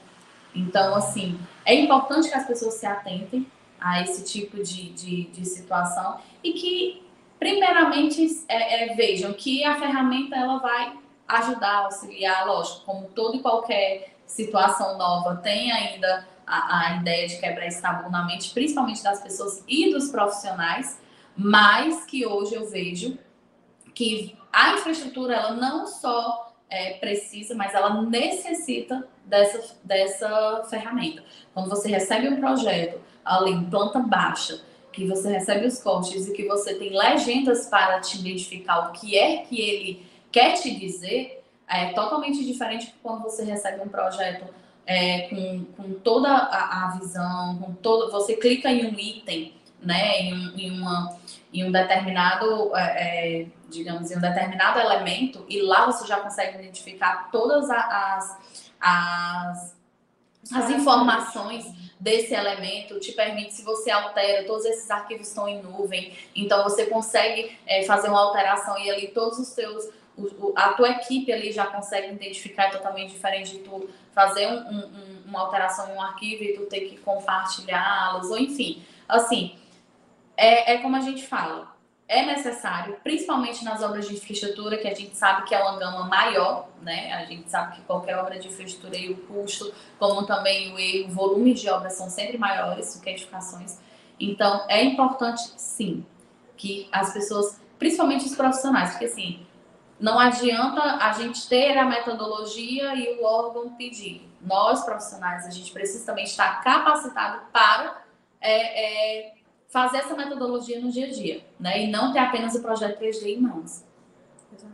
Então, assim, é importante que as pessoas se atentem a esse tipo de, de, de situação e que, primeiramente, é, é, vejam que a ferramenta ela vai ajudar, auxiliar, lógico, como toda e qualquer situação nova tem ainda a, a ideia de quebrar esse tabu na mente, principalmente das pessoas e dos profissionais, mas que hoje eu vejo que a infraestrutura ela não só é, precisa, mas ela necessita dessa, dessa ferramenta. Quando você recebe um projeto ali em planta baixa, que você recebe os cortes e que você tem legendas para te identificar o que é que ele quer te dizer é totalmente diferente quando você recebe um projeto é, com, com toda a, a, visão, com todo, você clica em um item, né, em, um, em, uma, em um determinado, é, é, digamos, em um determinado elemento, e lá você já consegue identificar todas as, as, as informações. desse elemento, te permite, se você altera, todos esses arquivos estão em nuvem, então você consegue é, fazer uma alteração e ali todos os seus a tua equipe ali já consegue identificar é totalmente diferente de tu fazer um, um, uma alteração em um arquivo e tu ter que compartilhá-los, ou enfim. Assim, é, é como a gente fala, é necessário, principalmente nas obras de infraestrutura, que a gente sabe que é uma gama maior, né? A gente sabe que qualquer obra de infraestrutura e o custo, como também o, o volume de obras são sempre maiores do que edificações. Então, é importante, sim, que as pessoas, principalmente os profissionais, porque assim, não adianta a gente ter a metodologia e o órgão pedir. Nós, profissionais, a gente precisa também estar capacitado para é, é, fazer essa metodologia no dia a dia, né? E não ter apenas o projeto 3D em mãos. Exato.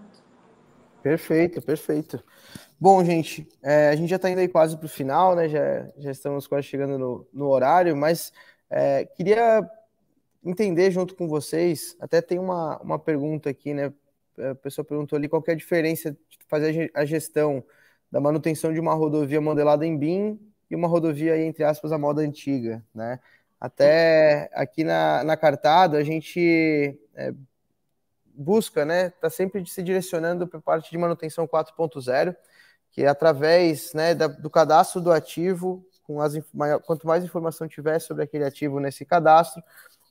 Perfeito, perfeito. Bom, gente, é, a gente já está indo aí quase para o final, né? Já, já estamos quase chegando no, no horário, mas é, queria entender junto com vocês, até tem uma, uma pergunta aqui, né? A pessoa perguntou ali qual é a diferença de fazer a gestão da manutenção de uma rodovia modelada em BIM e uma rodovia, entre aspas, a moda antiga, né? Até aqui na, na Cartado, a gente é, busca, né, tá sempre se direcionando para a parte de manutenção 4.0, que é através né, da, do cadastro do ativo, com as, maior, quanto mais informação tiver sobre aquele ativo nesse cadastro,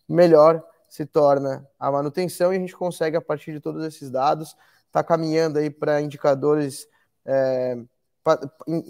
melhor se torna a manutenção e a gente consegue, a partir de todos esses dados, estar tá caminhando aí para indicadores, é,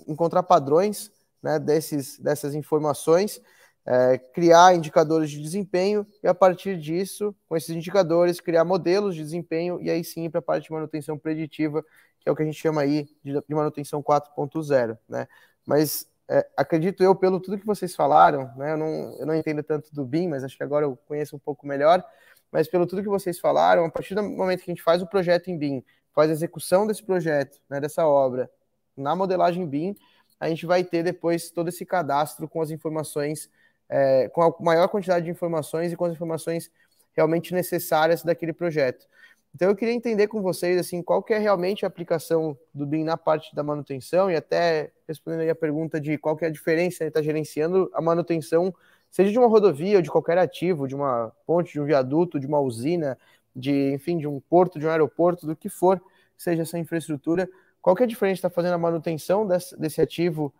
encontrar padrões né, desses, dessas informações é, criar indicadores de desempenho e, a partir disso, com esses indicadores, criar modelos de desempenho e aí sim para a parte de manutenção preditiva, que é o que a gente chama aí de, de manutenção 4.0, né? Mas é, acredito eu, pelo tudo que vocês falaram, né? Eu não, eu não entendo tanto do BIM, mas acho que agora eu conheço um pouco melhor. Mas pelo tudo que vocês falaram, a partir do momento que a gente faz o projeto em BIM, faz a execução desse projeto, né, dessa obra, na modelagem BIM, a gente vai ter depois todo esse cadastro com as informações é, com a maior quantidade de informações e com as informações realmente necessárias daquele projeto. Então eu queria entender com vocês assim qual que é realmente a aplicação do BIM na parte da manutenção e até respondendo aí a pergunta de qual que é a diferença de estar tá gerenciando a manutenção, seja de uma rodovia ou de qualquer ativo, de uma ponte, de um viaduto, de uma usina, de enfim, de um porto, de um aeroporto, do que for, seja essa infraestrutura, qual que é a diferença de estar tá fazendo a manutenção desse, desse ativo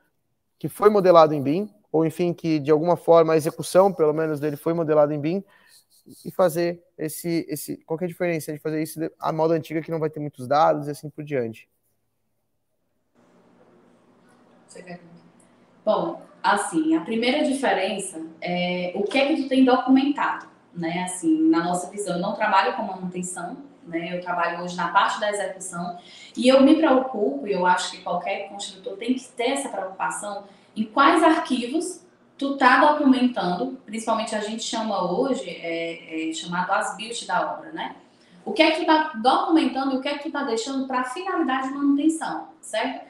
que foi modelado em BIM ou enfim, que de alguma forma a execução, pelo menos, dele foi modelada em BIM, e fazer esse, esse. Qual é a diferença de fazer isso a moda antiga que não vai ter muitos dados e assim por diante? Bom, assim, a primeira diferença é o que é que tu tem documentado, né? Assim, na nossa visão, eu não trabalho com manutenção, né? Eu trabalho hoje na parte da execução e eu me preocupo, e eu acho que qualquer construtor tem que ter essa preocupação em quais arquivos tu tá documentando, principalmente a gente chama hoje, é, é chamado as build da obra, né? O que é que tu tá documentando e o que é que tu tá deixando para finalidade de manutenção, certo?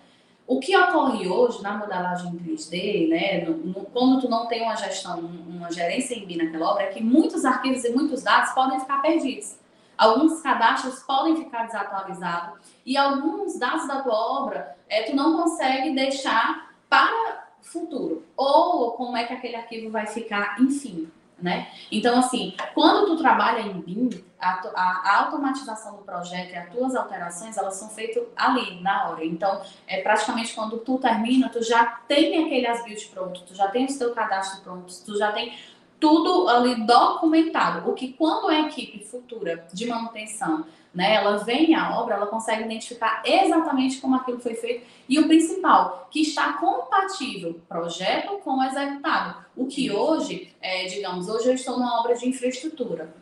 O que ocorre hoje na modelagem 3D, né, no, no, quando tu não tem uma gestão, uma gerência em BIM naquela obra, é que muitos arquivos e muitos dados podem ficar perdidos. Alguns cadastros podem ficar desatualizados e alguns dados da tua obra é, tu não consegue deixar para futuro. Ou como é que aquele arquivo vai ficar, enfim. Né? Então, assim, quando tu trabalha em BIM, a, a, automatização do projeto e as tuas alterações, elas são feitas ali, na hora. Então, é praticamente quando tu termina, tu já tem aquele as-build pronto, tu já tem o teu cadastro pronto, tu já tem tudo ali documentado. O que quando a equipe futura de manutenção né, ela vem à obra, ela consegue identificar exatamente como aquilo foi feito e o principal, que está compatível projeto com o executado. O que hoje, é, digamos, hoje eu estou numa obra de infraestrutura.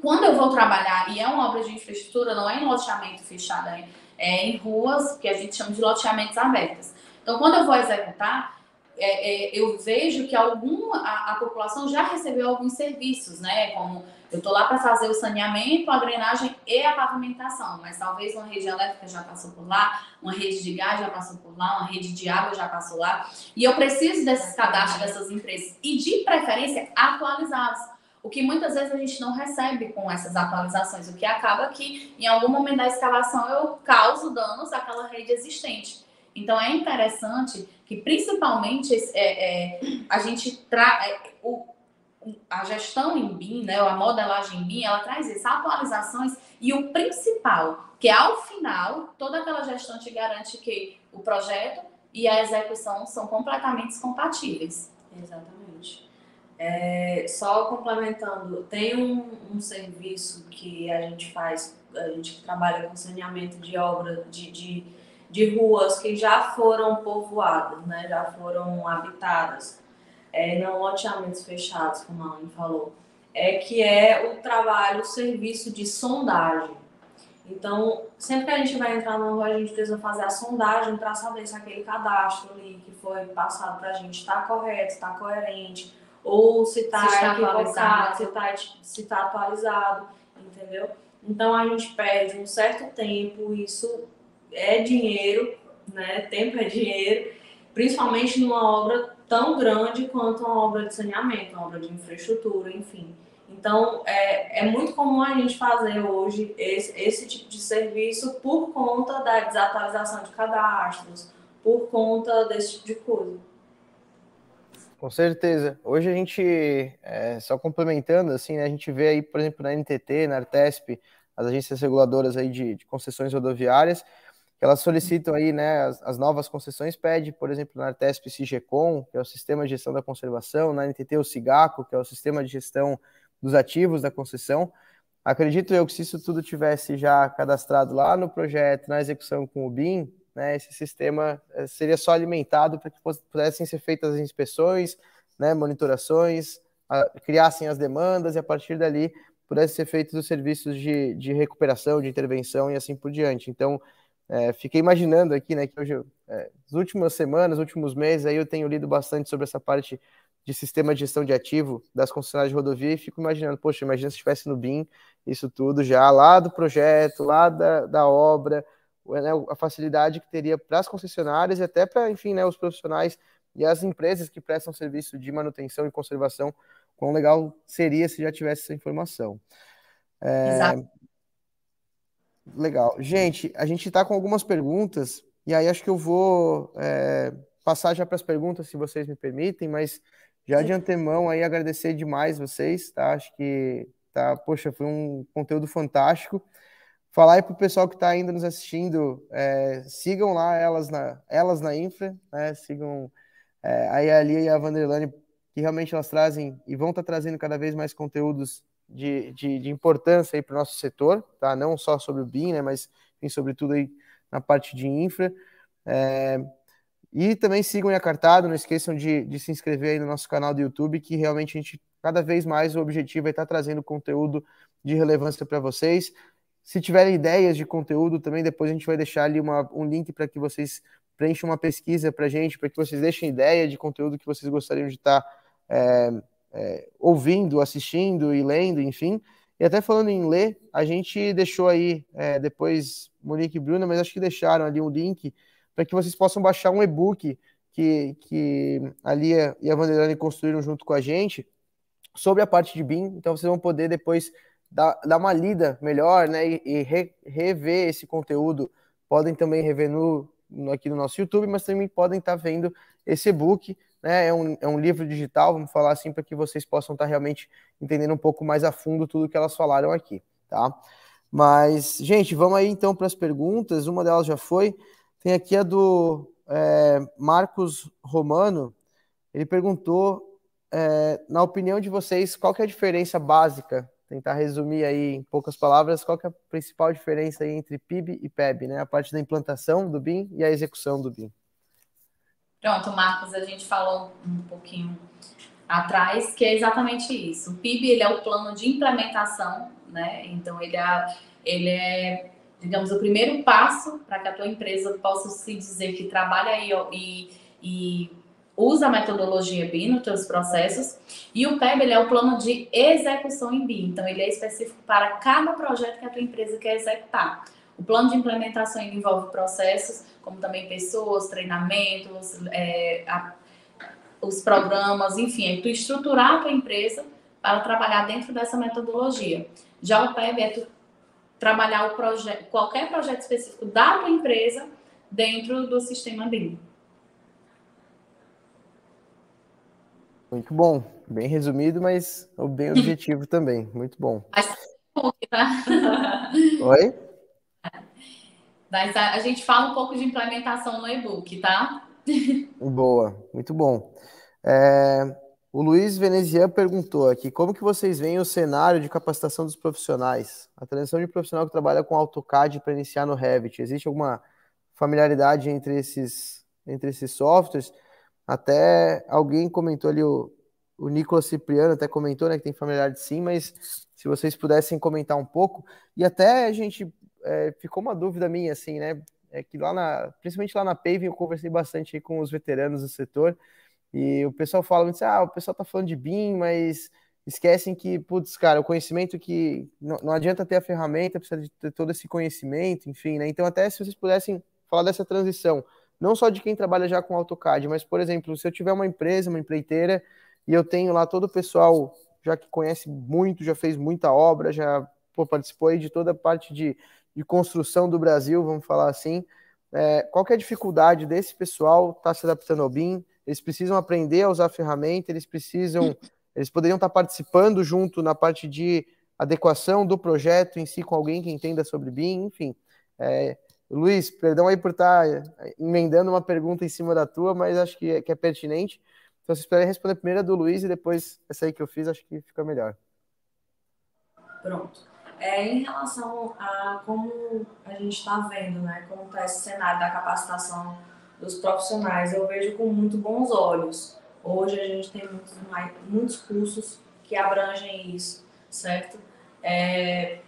Quando eu vou trabalhar, e é uma obra de infraestrutura, não é em loteamento fechado, é, é em ruas, que a gente chama de loteamentos abertos. Então, quando eu vou executar, é, é, eu vejo que algum, a, a, população já recebeu alguns serviços, né? Como eu estou lá para fazer o saneamento, a drenagem e a pavimentação, mas talvez uma rede elétrica já passou por lá, uma rede de gás já passou por lá, uma rede de água já passou lá. E eu preciso desses cadastros dessas empresas e, de preferência, atualizados. O que muitas vezes a gente não recebe com essas atualizações, o que acaba que, em algum momento da escavação, eu causo danos àquela rede existente. Então é interessante que principalmente é, é, a gente traz é, a gestão em BIM, né, a modelagem em BIM, ela traz isso, atualizações e o principal, que ao final toda aquela gestão te garante que o projeto e a execução são completamente compatíveis. Exatamente. É, só complementando, tem um, um, serviço que a gente faz, a gente trabalha com saneamento de obra de, de de ruas que já foram povoadas, né, já foram habitadas, é, não loteamentos fechados, como a Aline falou, é que é o trabalho, o serviço de sondagem. Então, sempre que a gente vai entrar numa rua, a gente precisa fazer a sondagem para saber se aquele cadastro ali que foi passado para a gente está correto, está coerente, ou se está equivocado, se está se tá atualizado, entendeu? Então, a gente perde um certo tempo, isso é dinheiro, né? Tempo é dinheiro, principalmente numa obra tão grande quanto uma obra de saneamento, uma obra de infraestrutura, enfim. Então, é, é muito comum a gente fazer hoje esse, esse tipo de serviço por conta da desatualização de cadastros, por conta desse tipo de coisa. Com certeza. Hoje a gente, é, só complementando, assim, né, a gente vê aí, por exemplo, na NTT, na Artesp, as agências reguladoras aí de, de concessões rodoviárias, elas solicitam aí, né, as, as, novas concessões, pede, por exemplo, na Artesp CIGECOM, que é o Sistema de Gestão da Conservação, na NTT o SIGACO, que é o Sistema de Gestão dos Ativos da Concessão. Acredito eu que se isso tudo tivesse já cadastrado lá no projeto, na execução com o BIM, né, esse sistema eh, seria só alimentado para que pudessem ser feitas as inspeções, né, monitorações, a, criassem as demandas e a partir dali pudesse ser feitos os serviços de, de recuperação, de intervenção e assim por diante. Então, é, fiquei imaginando aqui, né, que hoje, é, nas últimas semanas, últimos meses, aí eu tenho lido bastante sobre essa parte de sistema de gestão de ativo das concessionárias de rodovia e fico imaginando, poxa, imagina se estivesse no BIM isso tudo já lá do projeto, lá da, da obra, né, a facilidade que teria para as concessionárias e até para, enfim, né, os profissionais e as empresas que prestam serviço de manutenção e conservação, quão legal seria se já tivesse essa informação. É... Exato. Legal. Gente, a gente está com algumas perguntas, e aí acho que eu vou é, passar já para as perguntas, se vocês me permitem, mas já de antemão aí agradecer demais vocês, tá? Acho que, tá, poxa, foi um conteúdo fantástico. Falar aí para o pessoal que está ainda nos assistindo, é, sigam lá elas na, elas na Infra, né? sigam é, aí a Lia e a Vanderlane, que realmente elas trazem e vão estar tá trazendo cada vez mais conteúdos de, de, de importância para o nosso setor, tá? não só sobre o BIM, né? mas enfim, sobretudo aí na parte de infra. É, e também sigam a Cartado, não esqueçam de, de se inscrever aí no nosso canal do YouTube, que realmente a gente, cada vez mais, o objetivo é estar tá trazendo conteúdo de relevância para vocês. Se tiverem ideias de conteúdo também, depois a gente vai deixar ali uma, um link para que vocês preencham uma pesquisa para a gente, para que vocês deixem ideia de conteúdo que vocês gostariam de estar tá, é, é, ouvindo, assistindo e lendo, enfim. E até falando em ler, a gente deixou aí, é, depois, Monique e Bruna, mas acho que deixaram ali um link para que vocês possam baixar um e-book que, que a Lia e a Vanderlane construíram junto com a gente sobre a parte de BIM. Então vocês vão poder depois dar, dar uma lida melhor, né? E, e re, rever esse conteúdo. Podem também rever no, no, aqui no nosso YouTube, mas também podem estar tá vendo esse e-book. Né? É, um, é um livro digital, vamos falar assim, para que vocês possam estar tá realmente entendendo um pouco mais a fundo tudo que elas falaram aqui, tá? Mas, gente, vamos aí então para as perguntas. Uma delas já foi. Tem aqui a do é, Marcos Romano. Ele perguntou, é, na opinião de vocês, qual que é a diferença básica tentar resumir aí em poucas palavras qual é a principal diferença entre PIB e PEB, né? A parte da implantação do BIM e a execução do BIM. Pronto, Marcos, a gente falou um pouquinho atrás que é exatamente isso. O PIB ele é o plano de implementação, né? Então ele é, ele é digamos o primeiro passo para que a tua empresa possa se dizer que trabalha aí e, e usa a metodologia BIM nos seus processos. E o PEB ele é o plano de execução em BIM. Então, ele é específico para cada projeto que a tua empresa quer executar. O plano de implementação envolve processos, como também pessoas, treinamentos, é, a, os programas, enfim, é tu estruturar a tua empresa para trabalhar dentro dessa metodologia. Já o PEB é tu trabalhar o projeto, qualquer projeto específico da tua empresa dentro do sistema BIM. Muito bom, bem resumido, mas bem objetivo também. Muito bom. Tá? Oi? Mas a, gente fala um pouco de implementação no e-book, tá? Boa, muito bom. É, o Luiz Venezian perguntou aqui, como que vocês veem o cenário de capacitação dos profissionais? A transição de profissional que trabalha com AutoCAD para iniciar no Revit, existe alguma familiaridade entre esses, entre esses softwares? Até alguém comentou ali, o, o Nicolas Cipriano até comentou, né, que tem familiaridade sim, mas se vocês pudessem comentar um pouco. E até a gente é, ficou uma dúvida minha, assim, né? É que lá na, principalmente lá na Paving, eu conversei bastante com os veteranos do setor, e o pessoal fala assim, ah, o pessoal tá falando de BIM, mas esquecem que, putz, cara, o conhecimento que não, não adianta ter a ferramenta, precisa de ter todo esse conhecimento, enfim, né? Então, até se vocês pudessem falar dessa transição, não só de quem trabalha já com AutoCAD, mas, por exemplo, se eu tiver uma empresa, uma empreiteira, e eu tenho lá todo o pessoal já que conhece muito, já fez muita obra, já pô, participou de toda a parte de, de construção do Brasil, vamos falar assim, é, qual é a dificuldade desse pessoal estar tá se adaptando ao BIM? Eles precisam aprender a usar a ferramenta, eles precisam, eles poderiam estar tá participando junto na parte de adequação do projeto em si com alguém que entenda sobre BIM, enfim. É, Luiz, perdão aí por estar tá emendando uma pergunta em cima da tua, mas acho que é, que é pertinente. Então, se puderem responder primeiro a do Luiz e depois essa aí que eu fiz, acho que fica melhor. Pronto. É, em relação a como a gente está vendo, né, como está esse cenário da capacitação dos profissionais, eu vejo com muito bons olhos. Hoje a gente tem muitos, muitos cursos que abrangem isso, certo? É,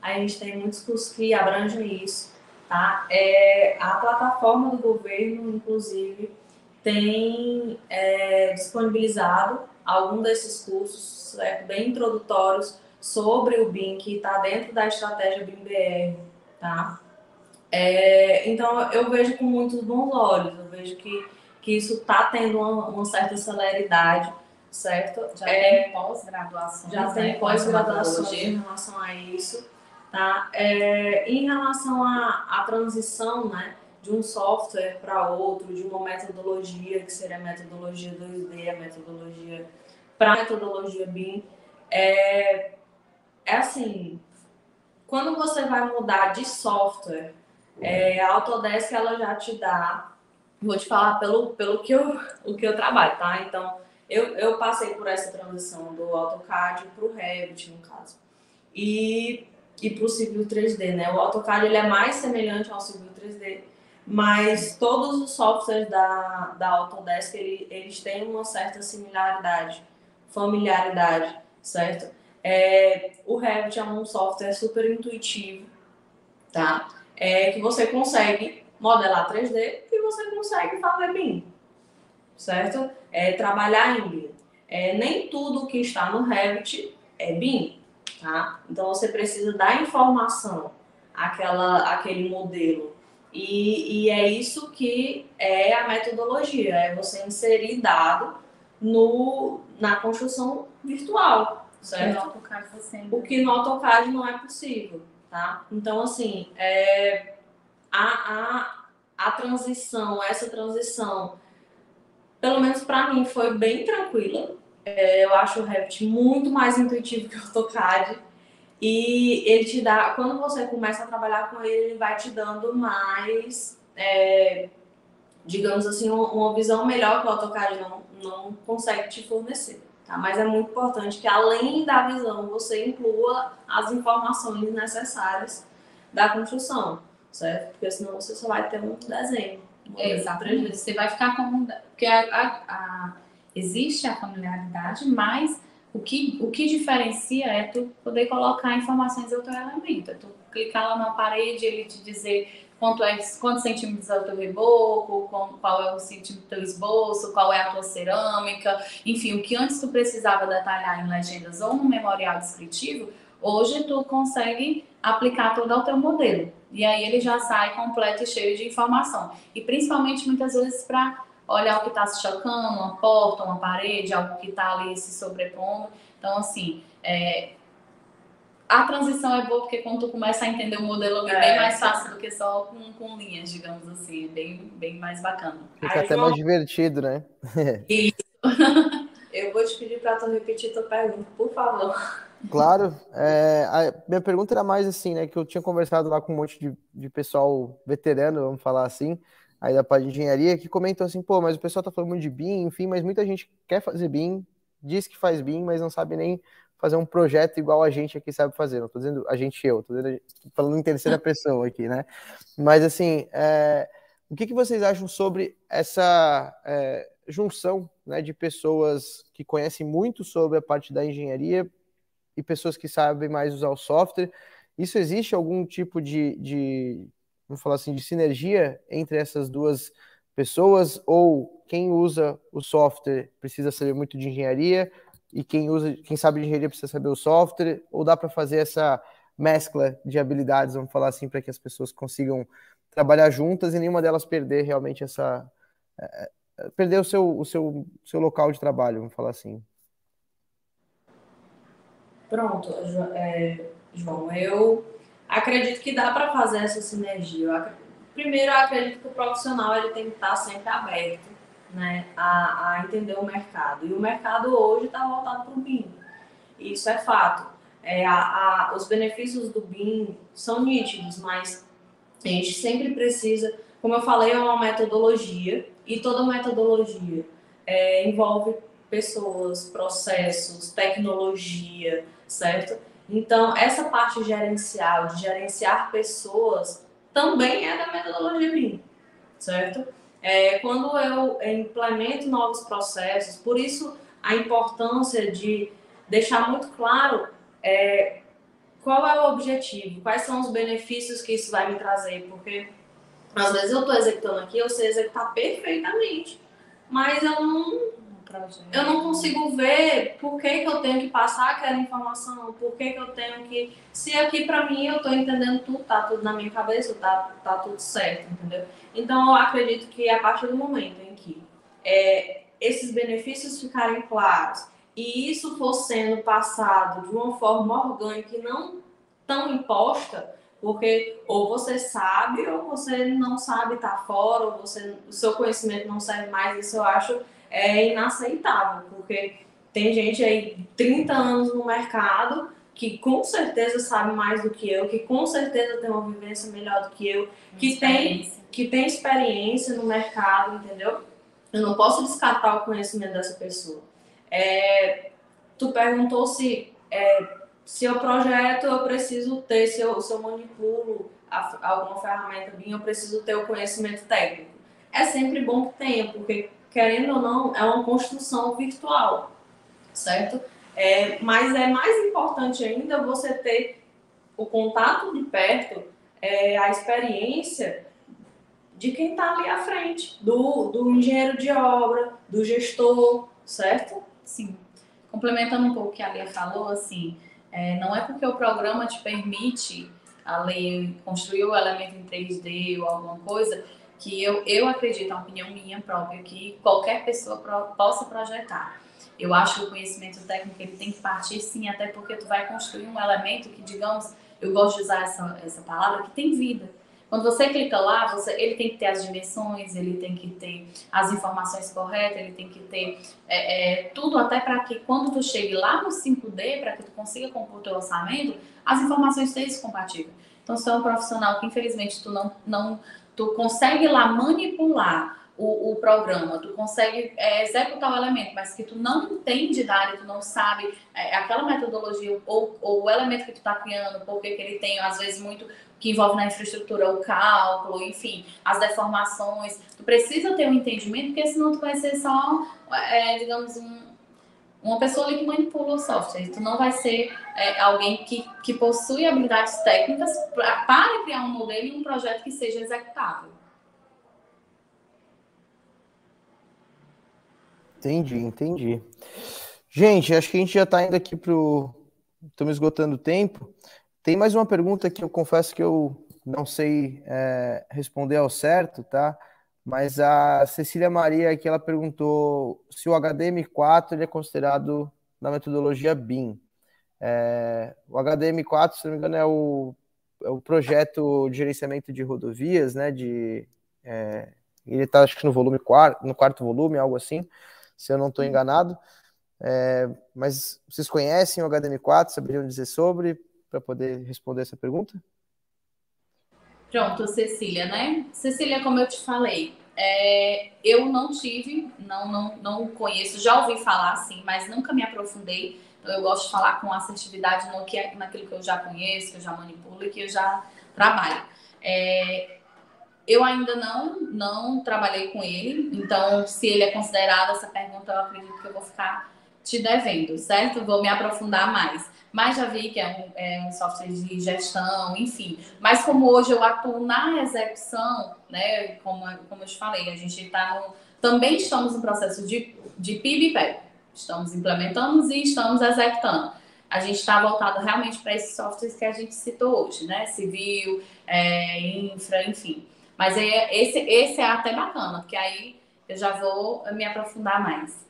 a gente tem muitos cursos que abrangem isso, tá? É, a plataforma do governo, inclusive, tem é, disponibilizado algum desses cursos certo? bem introdutórios sobre o BIM, que está dentro da estratégia BIM-BR, tá? É, então, eu vejo com muitos bons olhos, eu vejo que, que isso está tendo uma, uma, certa celeridade, certo? Já é, tem pós-graduação. Já tem né, pós-graduação em relação a isso, tá? É, em relação à, à transição, né? De um software para outro, de uma metodologia, que seria a metodologia 2D, a metodologia para a metodologia BIM. É, é assim, quando você vai mudar de software, é, a Autodesk ela já te dá, vou te falar pelo, pelo que, eu, o que eu trabalho, tá? Então, eu, eu passei por essa transição do AutoCAD para o Revit, no caso. E, e para o Civil 3D, né? O AutoCAD ele é mais semelhante ao Civil 3D, mas todos os softwares da, da Autodesk, ele, eles têm uma certa similaridade, familiaridade, certo? É, o Revit é um software super intuitivo, tá? É que você consegue modelar 3D e você consegue fazer BIM, certo? É, trabalhar em BIM. É, nem tudo que está no Revit é BIM, tá? Então você precisa dar informação àquela, àquele modelo e, e é isso que é a metodologia, é você inserir dado no, na construção virtual, certo? O que no AutoCAD não é possível, tá? Então, assim, é, a, a, a transição, essa transição, pelo menos para mim, foi bem tranquila. É, eu acho o Revit muito mais intuitivo que o AutoCAD. E ele te dá, quando você começa a trabalhar com ele, ele vai te dando mais, é, digamos assim, uma visão melhor que o AutoCAD não, não consegue te fornecer. Tá? Mas é muito importante que, além da visão, você inclua as informações necessárias da construção, certo? Porque senão você só vai ter um desenho. Exatamente. Você vai ficar com. Porque a, a, a, existe a familiaridade, mas o que, o que diferencia é tu poder colocar informações do teu elemento. É tu clicar lá na parede, ele te dizer quanto é, quantos centímetros é o teu reboco, qual é o centímetro do teu esboço, qual é a tua cerâmica, enfim, o que antes tu precisava detalhar em legendas ou no memorial descritivo, hoje tu consegue aplicar todo ao teu modelo. E aí ele já sai completo e cheio de informação. E principalmente muitas vezes para olhar o que está se chocando, uma porta, uma parede, algo que está ali se sobrepondo. Então, assim, é, a transição é boa porque quando tu começa a entender o modelo é bem mais fácil do que só com, com linhas, digamos assim, é bem, bem mais bacana. Fica Aí, até mais divertido, né? Isso. Eu vou te pedir para tu repetir tua pergunta, por favor. Claro. É, a minha pergunta era mais assim, né? Que eu tinha conversado lá com um monte de, de pessoal veterano, vamos falar assim, aí da parte de engenharia, que comentou assim, pô, mas o pessoal tá falando muito de BIM, enfim, mas muita gente quer fazer BIM, diz que faz BIM, mas não sabe nem fazer um projeto igual a gente aqui sabe fazer. Não tô dizendo a gente eu, tô, dizendo, tô falando em terceira pessoa aqui, né? Mas assim, é, o que, que vocês acham sobre essa é, junção né, de pessoas que conhecem muito sobre a parte da engenharia e pessoas que sabem mais usar o software? Isso existe algum tipo de, de vamos falar assim, de sinergia entre essas duas pessoas, ou quem usa o software precisa saber muito de engenharia, e quem usa, quem sabe de engenharia precisa saber o software, ou dá para fazer essa mescla de habilidades, vamos falar assim, para que as pessoas consigam trabalhar juntas e nenhuma delas perder realmente essa é, é perder o seu, o seu, seu local de trabalho, vamos falar assim. Pronto, João, eu Acredito que dá para fazer essa sinergia. Primeiro, eu acredito que o profissional ele tem que estar sempre aberto né, a, a entender o mercado. E o mercado hoje está voltado para o BIM. Isso é fato. É, a, a, os benefícios do BIM são nítidos, mas a gente sempre precisa, como eu falei, é uma metodologia e toda metodologia é, envolve pessoas, processos, tecnologia, certo? Então, essa parte gerencial, de gerenciar pessoas, também é da metodologia BIM, certo? É, quando eu implemento novos processos, por isso a importância de deixar muito claro é, qual é o objetivo, quais são os benefícios que isso vai me trazer, porque às vezes eu estou executando aqui, eu sei executar perfeitamente, mas eu não eu não consigo ver por que, que eu tenho que passar aquela informação, por que, que eu tenho que. Se aqui para mim eu estou entendendo tudo, tá tudo na minha cabeça, tá, tá tudo certo, entendeu? Então eu acredito que a partir do momento em que é, esses benefícios ficarem claros e isso for sendo passado de uma forma orgânica e não tão imposta, porque ou você sabe ou você não sabe, tá fora, ou você, o seu conhecimento não serve mais, isso eu acho é inaceitável, porque tem gente aí 30 anos no mercado que com certeza sabe mais do que eu, que com certeza tem uma vivência melhor do que eu, que tem, que tem experiência no mercado, entendeu? Eu não posso descartar o conhecimento dessa pessoa. É, tu perguntou se é, se eu projeto, eu preciso ter, se eu, se eu manipulo a, alguma ferramenta minha, eu preciso ter o conhecimento técnico. É sempre bom que tenha, porque querendo ou não, é uma construção virtual, certo? É, mas é mais importante ainda você ter o contato de perto, é, a experiência de quem está ali à frente, do, do engenheiro de obra, do gestor, certo? Sim. Complementando um pouco o que a Lia falou, assim, é, não é porque o programa te permite a lei construir o elemento em 3D ou alguma coisa que eu, eu acredito, é uma opinião minha própria, que qualquer pessoa pro, possa projetar. Eu acho que o conhecimento técnico ele tem que partir sim, até porque tu vai construir um elemento que, digamos, eu gosto de usar essa, essa palavra, que tem vida. Quando você clica lá, você, ele tem que ter as dimensões, ele tem que ter as informações corretas, ele tem que ter é, é, tudo até para que quando tu chegue lá no 5D, para que tu consiga compor teu orçamento, as informações sejam compatíveis. Então, se é um profissional que infelizmente tu não, não tu consegue lá manipular o, o programa, tu consegue é, executar o elemento, mas que tu não entende da área, tu não sabe é, aquela metodologia ou, ou, o elemento que tu está criando, porque que ele tem, às vezes, muito que envolve na infraestrutura, o cálculo, enfim, as deformações. Tu precisa ter um entendimento, porque senão tu vai ser só, é, digamos, um, uma pessoa ali que manipula o software. Tu não vai ser é, alguém que, que possui habilidades técnicas pra, para criar um modelo e um projeto que seja executável. Entendi, entendi. Gente, acho que a gente já está indo aqui para o. Estamos esgotando o tempo. Tem mais uma pergunta que eu confesso que eu não sei é, responder ao certo, tá? Mas a Cecília Maria que ela perguntou se o HDM4 ele é considerado na metodologia BIM. É, o HDM4, se não me engano, é o, é o projeto de gerenciamento de rodovias, né? De, é, ele está acho que no volume quarto, no quarto volume, algo assim, se eu não estou enganado. É, mas vocês conhecem o HDM4? Saberiam dizer sobre para poder responder essa pergunta? Pronto, Cecília, né? Cecília, como eu te falei, é, eu não tive, não, não, não conheço, já ouvi falar sim, mas nunca me aprofundei. Eu gosto de falar com assertividade no que, é, naquilo que eu já conheço, que eu já manipulo e que eu já trabalho. É, eu ainda não, não trabalhei com ele, então, se ele é considerado essa pergunta, eu acredito que eu vou ficar te devendo, certo? Vou me aprofundar mais mas já vi que é um, é um software de gestão, enfim. Mas como hoje eu atuo na execução, né, como, como eu te falei, a gente está. Também estamos no processo de, de PIB e PEP. Estamos implementando e estamos executando. A gente está voltado realmente para esses softwares que a gente citou hoje, né? Civil, é, infra, enfim. Mas é, esse, esse é até bacana, porque aí eu já vou me aprofundar mais.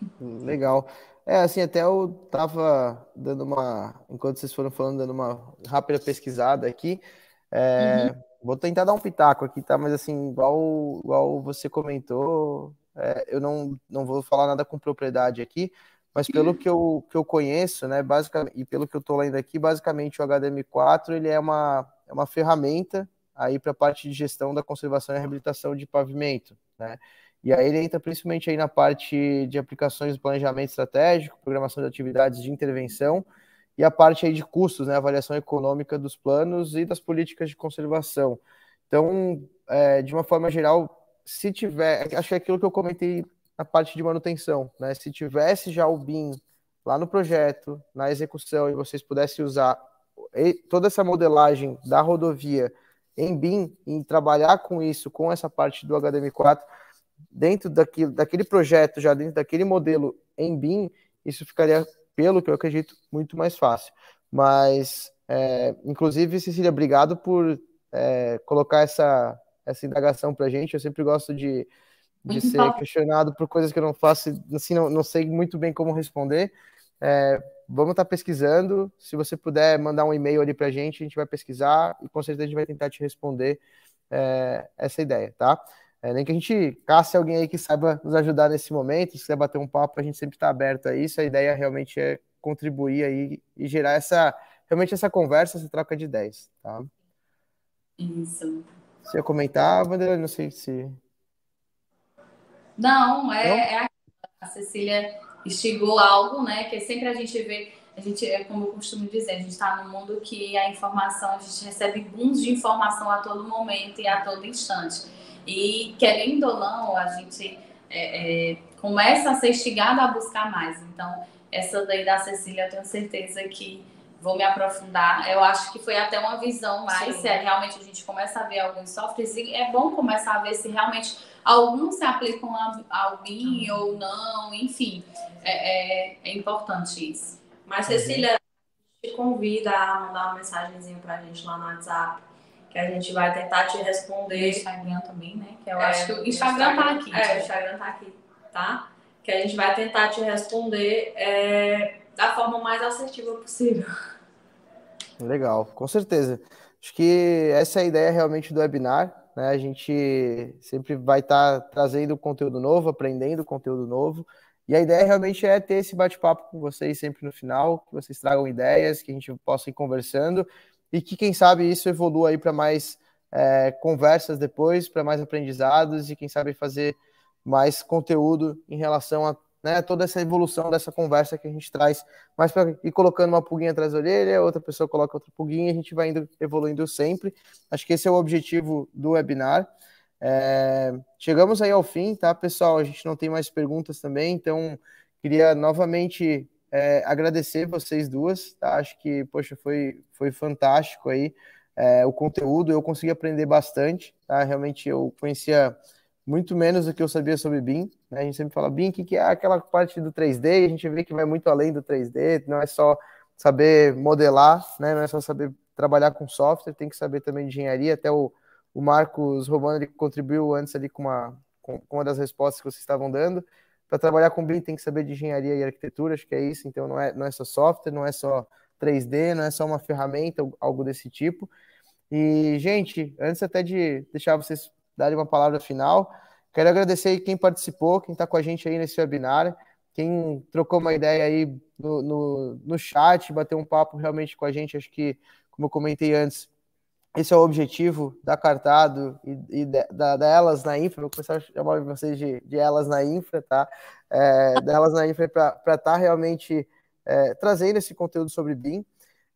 Legal. É, assim, até eu tava dando uma, enquanto vocês foram falando, dando uma rápida pesquisada aqui. É, uhum. Vou tentar dar um pitaco aqui, tá? Mas assim, igual, igual você comentou, é, eu não, não vou falar nada com propriedade aqui, mas pelo que eu, que eu conheço, né, basicamente, e pelo que eu estou lendo aqui, basicamente o HDM4 ele é uma, é uma ferramenta aí para a parte de gestão da conservação e reabilitação de pavimento, né? E aí ele entra principalmente aí na parte de aplicações do planejamento estratégico, programação de atividades de intervenção e a parte aí de custos, né, avaliação econômica dos planos e das políticas de conservação. Então, é, de uma forma geral, se tiver, acho que é aquilo que eu comentei na parte de manutenção, né? Se tivesse já o BIM lá no projeto, na execução, e vocês pudessem usar toda essa modelagem da rodovia em BIM e trabalhar com isso, com essa parte do HDM4, dentro daquilo, daquele projeto, já dentro daquele modelo em BIM, isso ficaria, pelo que eu acredito, muito mais fácil. Mas, é, inclusive, Cecília, obrigado por é, colocar essa, essa indagação para a gente. Eu sempre gosto de, de ser questionado por coisas que eu não faço, assim, não, não sei muito bem como responder. É, vamos estar tá pesquisando. Se você puder mandar um e-mail ali para a gente, a gente vai pesquisar e com certeza a gente vai tentar te responder é, essa ideia, tá? É, nem que a gente casse alguém aí que saiba nos ajudar nesse momento, se quiser bater um papo, a gente sempre está aberto a isso. A ideia realmente é contribuir aí e gerar essa realmente essa conversa, essa troca de ideias, tá? Isso. Você ia comentar, Vanderlei? Não sei se. Não, é, Não? é a Cecília instigou algo, né? Que sempre a gente vê, a gente, é como eu costumo dizer, a gente está num mundo que a informação, a gente recebe booms de informação a todo momento e a todo instante. E querendo ou não, a gente é, é, começa a ser instigado a buscar mais. Então, essa daí da Cecília, eu tenho certeza que vou me aprofundar. Eu acho que foi até uma visão mais, se é, realmente a gente começa a ver alguns softwares e é bom começar a ver se realmente alguns se aplicam ao BIM uhum. ou não, enfim, é, é, é, importante isso. Mas Cecília, te convida a mandar uma mensagenzinha pra gente lá no WhatsApp, que a gente vai tentar te responder. No Instagram também, né? Que eu é, acho que o Instagram, Instagram tá aqui. É, o Instagram tá aqui, tá? Que a gente vai tentar te responder é, da forma mais assertiva possível. Legal, com certeza. Acho que essa é a ideia realmente do webinar. Né? A gente sempre vai estar tá trazendo conteúdo novo, aprendendo conteúdo novo. E a ideia realmente é ter esse bate-papo com vocês sempre no final, que vocês tragam ideias, que a gente possa ir conversando e que, quem sabe, isso evolua aí para mais é, conversas depois, para mais aprendizados e, quem sabe, fazer mais conteúdo em relação a né, toda essa evolução dessa conversa que a gente traz, mas para ir colocando uma pulguinha atrás da orelha, outra pessoa coloca outra pulguinha, a gente vai indo evoluindo sempre. Acho que esse é o objetivo do webinar. É, chegamos aí ao fim, tá, pessoal? A gente não tem mais perguntas também, então queria novamente é, agradecer vocês duas, tá? Acho que, poxa, foi, foi fantástico aí é, o conteúdo, eu consegui aprender bastante, tá? Realmente eu conhecia muito menos do que eu sabia sobre BIM. Né? A gente sempre fala BIM, que, que é aquela parte do 3D, a gente vê que vai muito além do 3D, não é só saber modelar, né? não é só saber trabalhar com software, tem que saber também de engenharia. Até o, o Marcos Romano ele contribuiu antes ali com uma, com, com uma das respostas que vocês estavam dando. Para trabalhar com BIM tem que saber de engenharia e arquitetura, acho que é isso. Então não é, não é só software, não é só 3D, não é só uma ferramenta, algo desse tipo. E, gente, antes até de deixar vocês dar uma palavra final. Quero agradecer quem participou, quem está com a gente aí nesse webinar, quem trocou uma ideia aí no, no, no chat, bateu um papo realmente com a gente. Acho que, como eu comentei antes, esse é o objetivo da Cartado e, e da, da, Elas na Infra. Vou começar a chamar vocês de, de Elas na Infra, tá? É, delas na Infra para estar tá realmente é, trazendo esse conteúdo sobre BIM.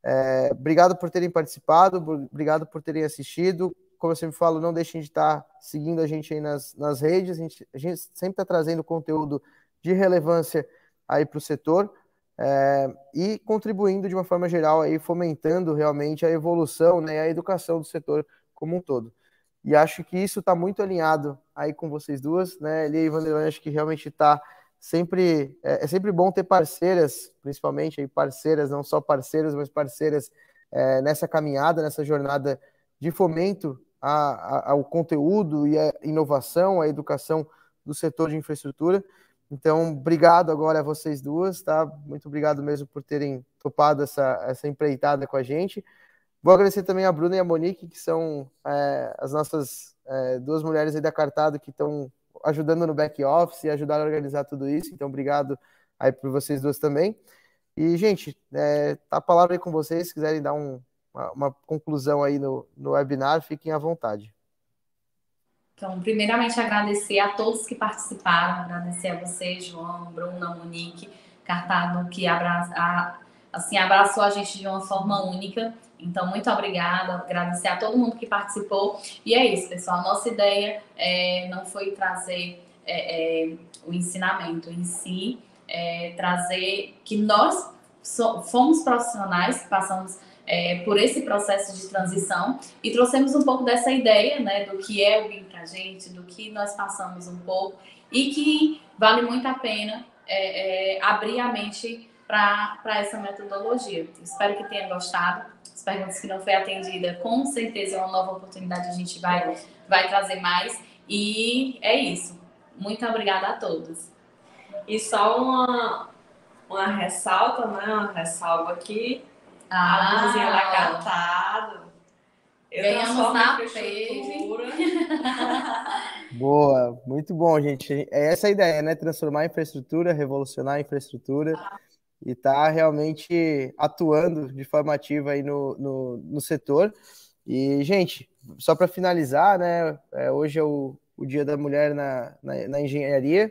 É, obrigado por terem participado, obrigado por terem assistido como eu sempre falo, não deixem de estar seguindo a gente aí nas, nas redes. A gente, a gente sempre está trazendo conteúdo de relevância aí para o setor é, e contribuindo de uma forma geral aí, fomentando realmente a evolução, né, a educação do setor como um todo. E acho que isso está muito alinhado aí com vocês duas, né? Eli e Vanderlei, acho que realmente está sempre é, é, sempre bom ter parceiras, principalmente aí parceiras, não só parceiros, mas parceiras é, nessa caminhada, nessa jornada de fomento a, a, ao conteúdo e a inovação, a educação do setor de infraestrutura. Então, obrigado agora a vocês duas, tá? Muito obrigado mesmo por terem topado essa, essa empreitada com a gente. Vou agradecer também a Bruna e a Monique, que são é, as nossas é, duas mulheres aí da Cartado que estão ajudando no back office e ajudaram a organizar tudo isso. Então, obrigado aí por vocês duas também. E, gente, é, tá a palavra aí com vocês. Se quiserem dar um, uma, uma, conclusão aí no, no webinar, fiquem à vontade. Então, primeiramente, agradecer a todos que participaram, agradecer a você, João, Bruna, Monique, Cartado, que abraça, a, assim, abraçou a gente de uma forma única. Então, muito obrigada, agradecer a todo mundo que participou. E é isso, pessoal. Nossa ideia é, não foi trazer é, é, o ensinamento em si, é, trazer que nós so, fomos profissionais, passamos é, por esse processo de transição e trouxemos um pouco dessa ideia, né, do que é o BIM para a gente, do que nós passamos um pouco e que vale muito a pena é, é, abrir a mente para essa metodologia. Espero que tenha gostado. As perguntas que não foi atendida, com certeza é uma nova oportunidade, a gente vai, vai trazer mais. E é isso. Muito obrigada a todos. E só uma, uma ressalta, né? Uma ressalva aqui ah, a blusinha da Catado. Ganhamos na Boa, muito bom, gente. É essa a ideia, né? Transformar a infraestrutura, revolucionar a infraestrutura e tá realmente atuando de forma ativa aí no, no, no setor. E, gente, só para finalizar, né? É, hoje é o, o Dia da Mulher na, na, na Engenharia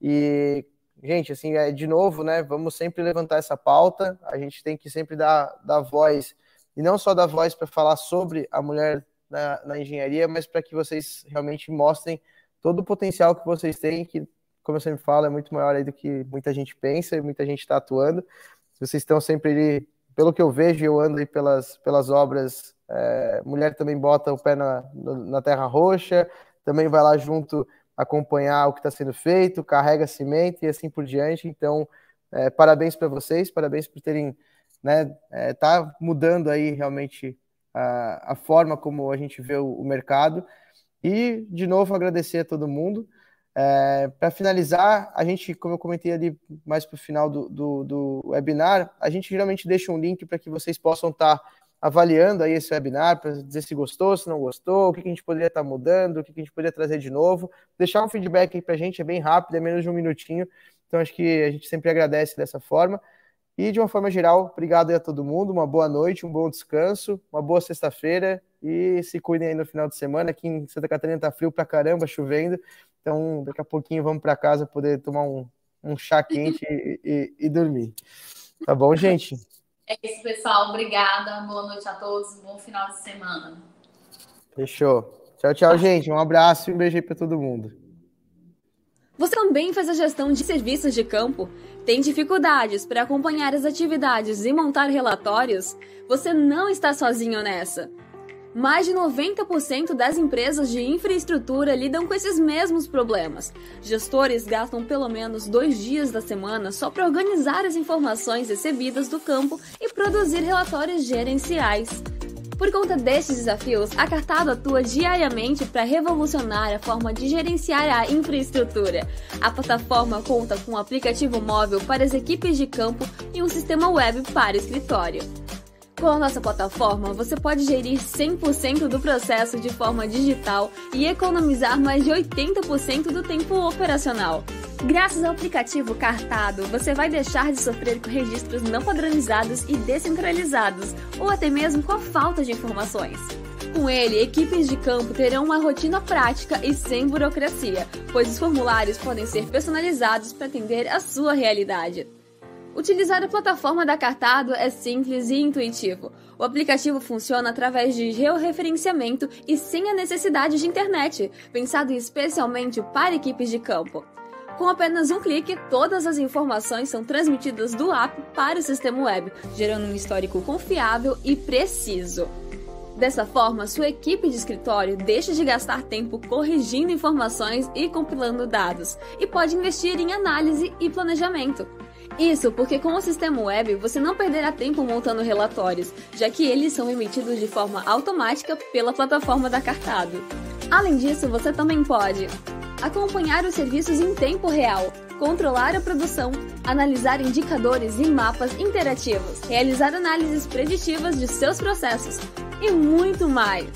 e gente, assim, é, de novo, né? Vamos sempre levantar essa pauta. A gente tem que sempre dar, dar voz, e não só dar voz para falar sobre a mulher na, na engenharia, mas para que vocês realmente mostrem todo o potencial que vocês têm, que, como eu sempre falo, é muito maior do que muita gente pensa e muita gente está atuando. Vocês estão sempre ali, pelo que eu vejo, eu ando aí pelas, pelas obras. É, mulher também bota o pé na, na terra roxa, também vai lá junto acompanhar o que está sendo feito, carrega cimento e assim por diante. Então, é, parabéns para vocês, parabéns por terem, né, é, tá mudando aí realmente a, a forma como a gente vê o, o mercado. E, de novo, agradecer a todo mundo. É, para finalizar, a gente, como eu comentei ali mais para o final do, do, do, webinar, a gente geralmente deixa um link para que vocês possam estar tá avaliando aí esse webinar para dizer se gostou, se não gostou, o que, a gente poderia estar tá mudando, o que, a gente poderia trazer de novo. Deixar um feedback aí para a gente, é bem rápido, é menos de um minutinho. Então, acho que a gente sempre agradece dessa forma. E, de uma forma geral, obrigado a todo mundo, uma boa noite, um bom descanso, uma boa sexta-feira e se cuidem aí no final de semana. Aqui em Santa Catarina tá frio pra caramba, chovendo. Então, daqui a pouquinho vamos para casa poder tomar um, um chá quente e, e, e dormir. Tá bom, gente? É isso, pessoal. Obrigada. Boa noite a todos. Um bom final de semana. Fechou. Tchau, tchau, gente. Um abraço e um beijo aí para todo mundo. Você também faz a gestão de serviços de campo? Tem dificuldades para acompanhar as atividades e montar relatórios? Você não está sozinho nessa. Mais de 90% das empresas de infraestrutura lidam com esses mesmos problemas. Gestores gastam pelo menos dois dias da semana só para organizar as informações recebidas do campo e produzir relatórios gerenciais. Por conta destes desafios, a Cartado atua diariamente para revolucionar a forma de gerenciar a infraestrutura. A plataforma conta com um aplicativo móvel para as equipes de campo e um sistema web para escritório. Com a nossa plataforma, você pode gerir 100% do processo de forma digital e economizar mais de 80% do tempo operacional. Graças ao aplicativo Cartado, você vai deixar de sofrer com registros não padronizados e descentralizados, ou até mesmo com a falta de informações. Com ele, equipes de campo terão uma rotina prática e sem burocracia, pois os formulários podem ser personalizados para atender a sua realidade. Utilizar a plataforma da Cartado é simples e intuitivo. O aplicativo funciona através de georreferenciamento e sem a necessidade de internet, pensado especialmente para equipes de campo. Com apenas um clique, todas as informações são transmitidas do app para o sistema web, gerando um histórico confiável e preciso. Dessa forma, sua equipe de escritório deixa de gastar tempo corrigindo informações e compilando dados, e pode investir em análise e planejamento. Isso porque com o sistema web você não perderá tempo montando relatórios, já que eles são emitidos de forma automática pela plataforma da Cartado. Além disso, você também pode acompanhar os serviços em tempo real, controlar a produção, analisar indicadores e mapas interativos, realizar análises preditivas de seus processos e muito mais.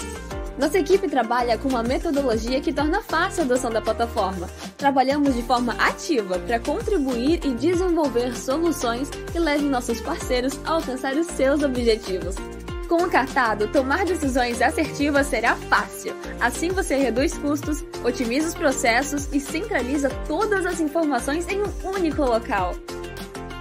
Nossa equipe trabalha com uma metodologia que torna fácil a adoção da plataforma. Trabalhamos de forma ativa para contribuir e desenvolver soluções que levem nossos parceiros a alcançar os seus objetivos. Com o Cartado, tomar decisões assertivas será fácil. Assim você reduz custos, otimiza os processos e centraliza todas as informações em um único local.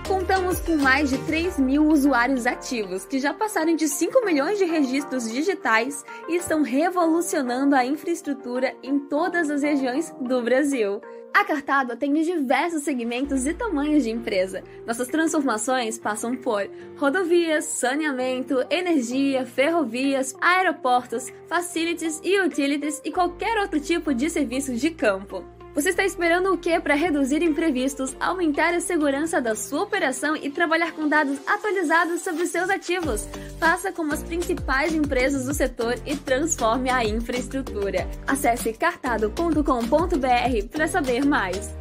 Contamos com mais de 3 mil usuários ativos, que já passaram de 5 milhões de registros digitais e estão revolucionando a infraestrutura em todas as regiões do Brasil. A Cartado atende diversos segmentos e tamanhos de empresa. Nossas transformações passam por rodovias, saneamento, energia, ferrovias, aeroportos, facilities e utilities e qualquer outro tipo de serviço de campo. Você está esperando o que para reduzir imprevistos, aumentar a segurança da sua operação e trabalhar com dados atualizados sobre seus ativos? Faça como as principais empresas do setor e transforme a infraestrutura. Acesse cartado.com.br para saber mais.